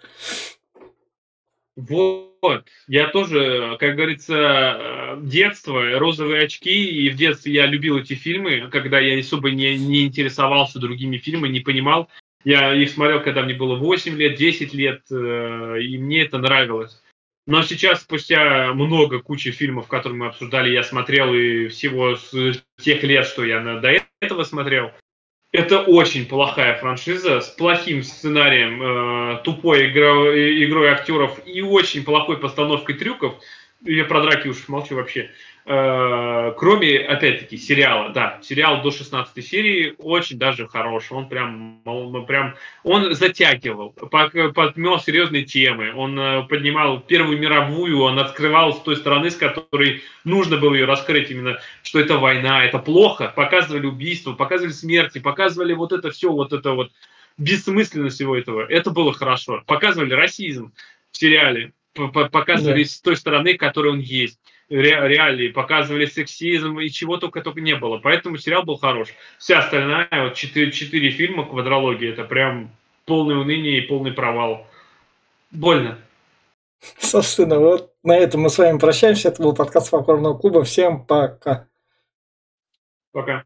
Вот. Я тоже, как говорится, детство, розовые очки, и в детстве я любил эти фильмы, когда я особо не, не интересовался другими фильмами, не понимал. Я их смотрел, когда мне было 8 лет, 10 лет, э, и мне это нравилось. Но сейчас, спустя много кучи фильмов, которые мы обсуждали, я смотрел и всего с тех лет, что я до этого смотрел, это очень плохая франшиза с плохим сценарием, э, тупой игрой, игрой актеров и очень плохой постановкой трюков. Я про драки уж молчу вообще. Э, кроме, опять-таки, сериала, да, сериал до 16 серии очень даже хороший, он прям, он, прям, он затягивал, подмел серьезные темы, он э, поднимал Первую мировую, он открывал с той стороны, с которой нужно было ее раскрыть именно, что это война, это плохо, показывали убийства, показывали смерти, показывали вот это все, вот это вот бессмысленность всего этого, это было хорошо, показывали расизм в сериале, показывали да. с той стороны, которой он есть ре, реалии, показывали сексизм и чего только только не было. Поэтому сериал был хорош. Вся остальная, вот четыре, четыре фильма квадрологии, это прям полное уныние и полный провал. Больно. Собственно, вот на этом мы с вами прощаемся. Это был подкаст Попкорного клуба. Всем пока. Пока.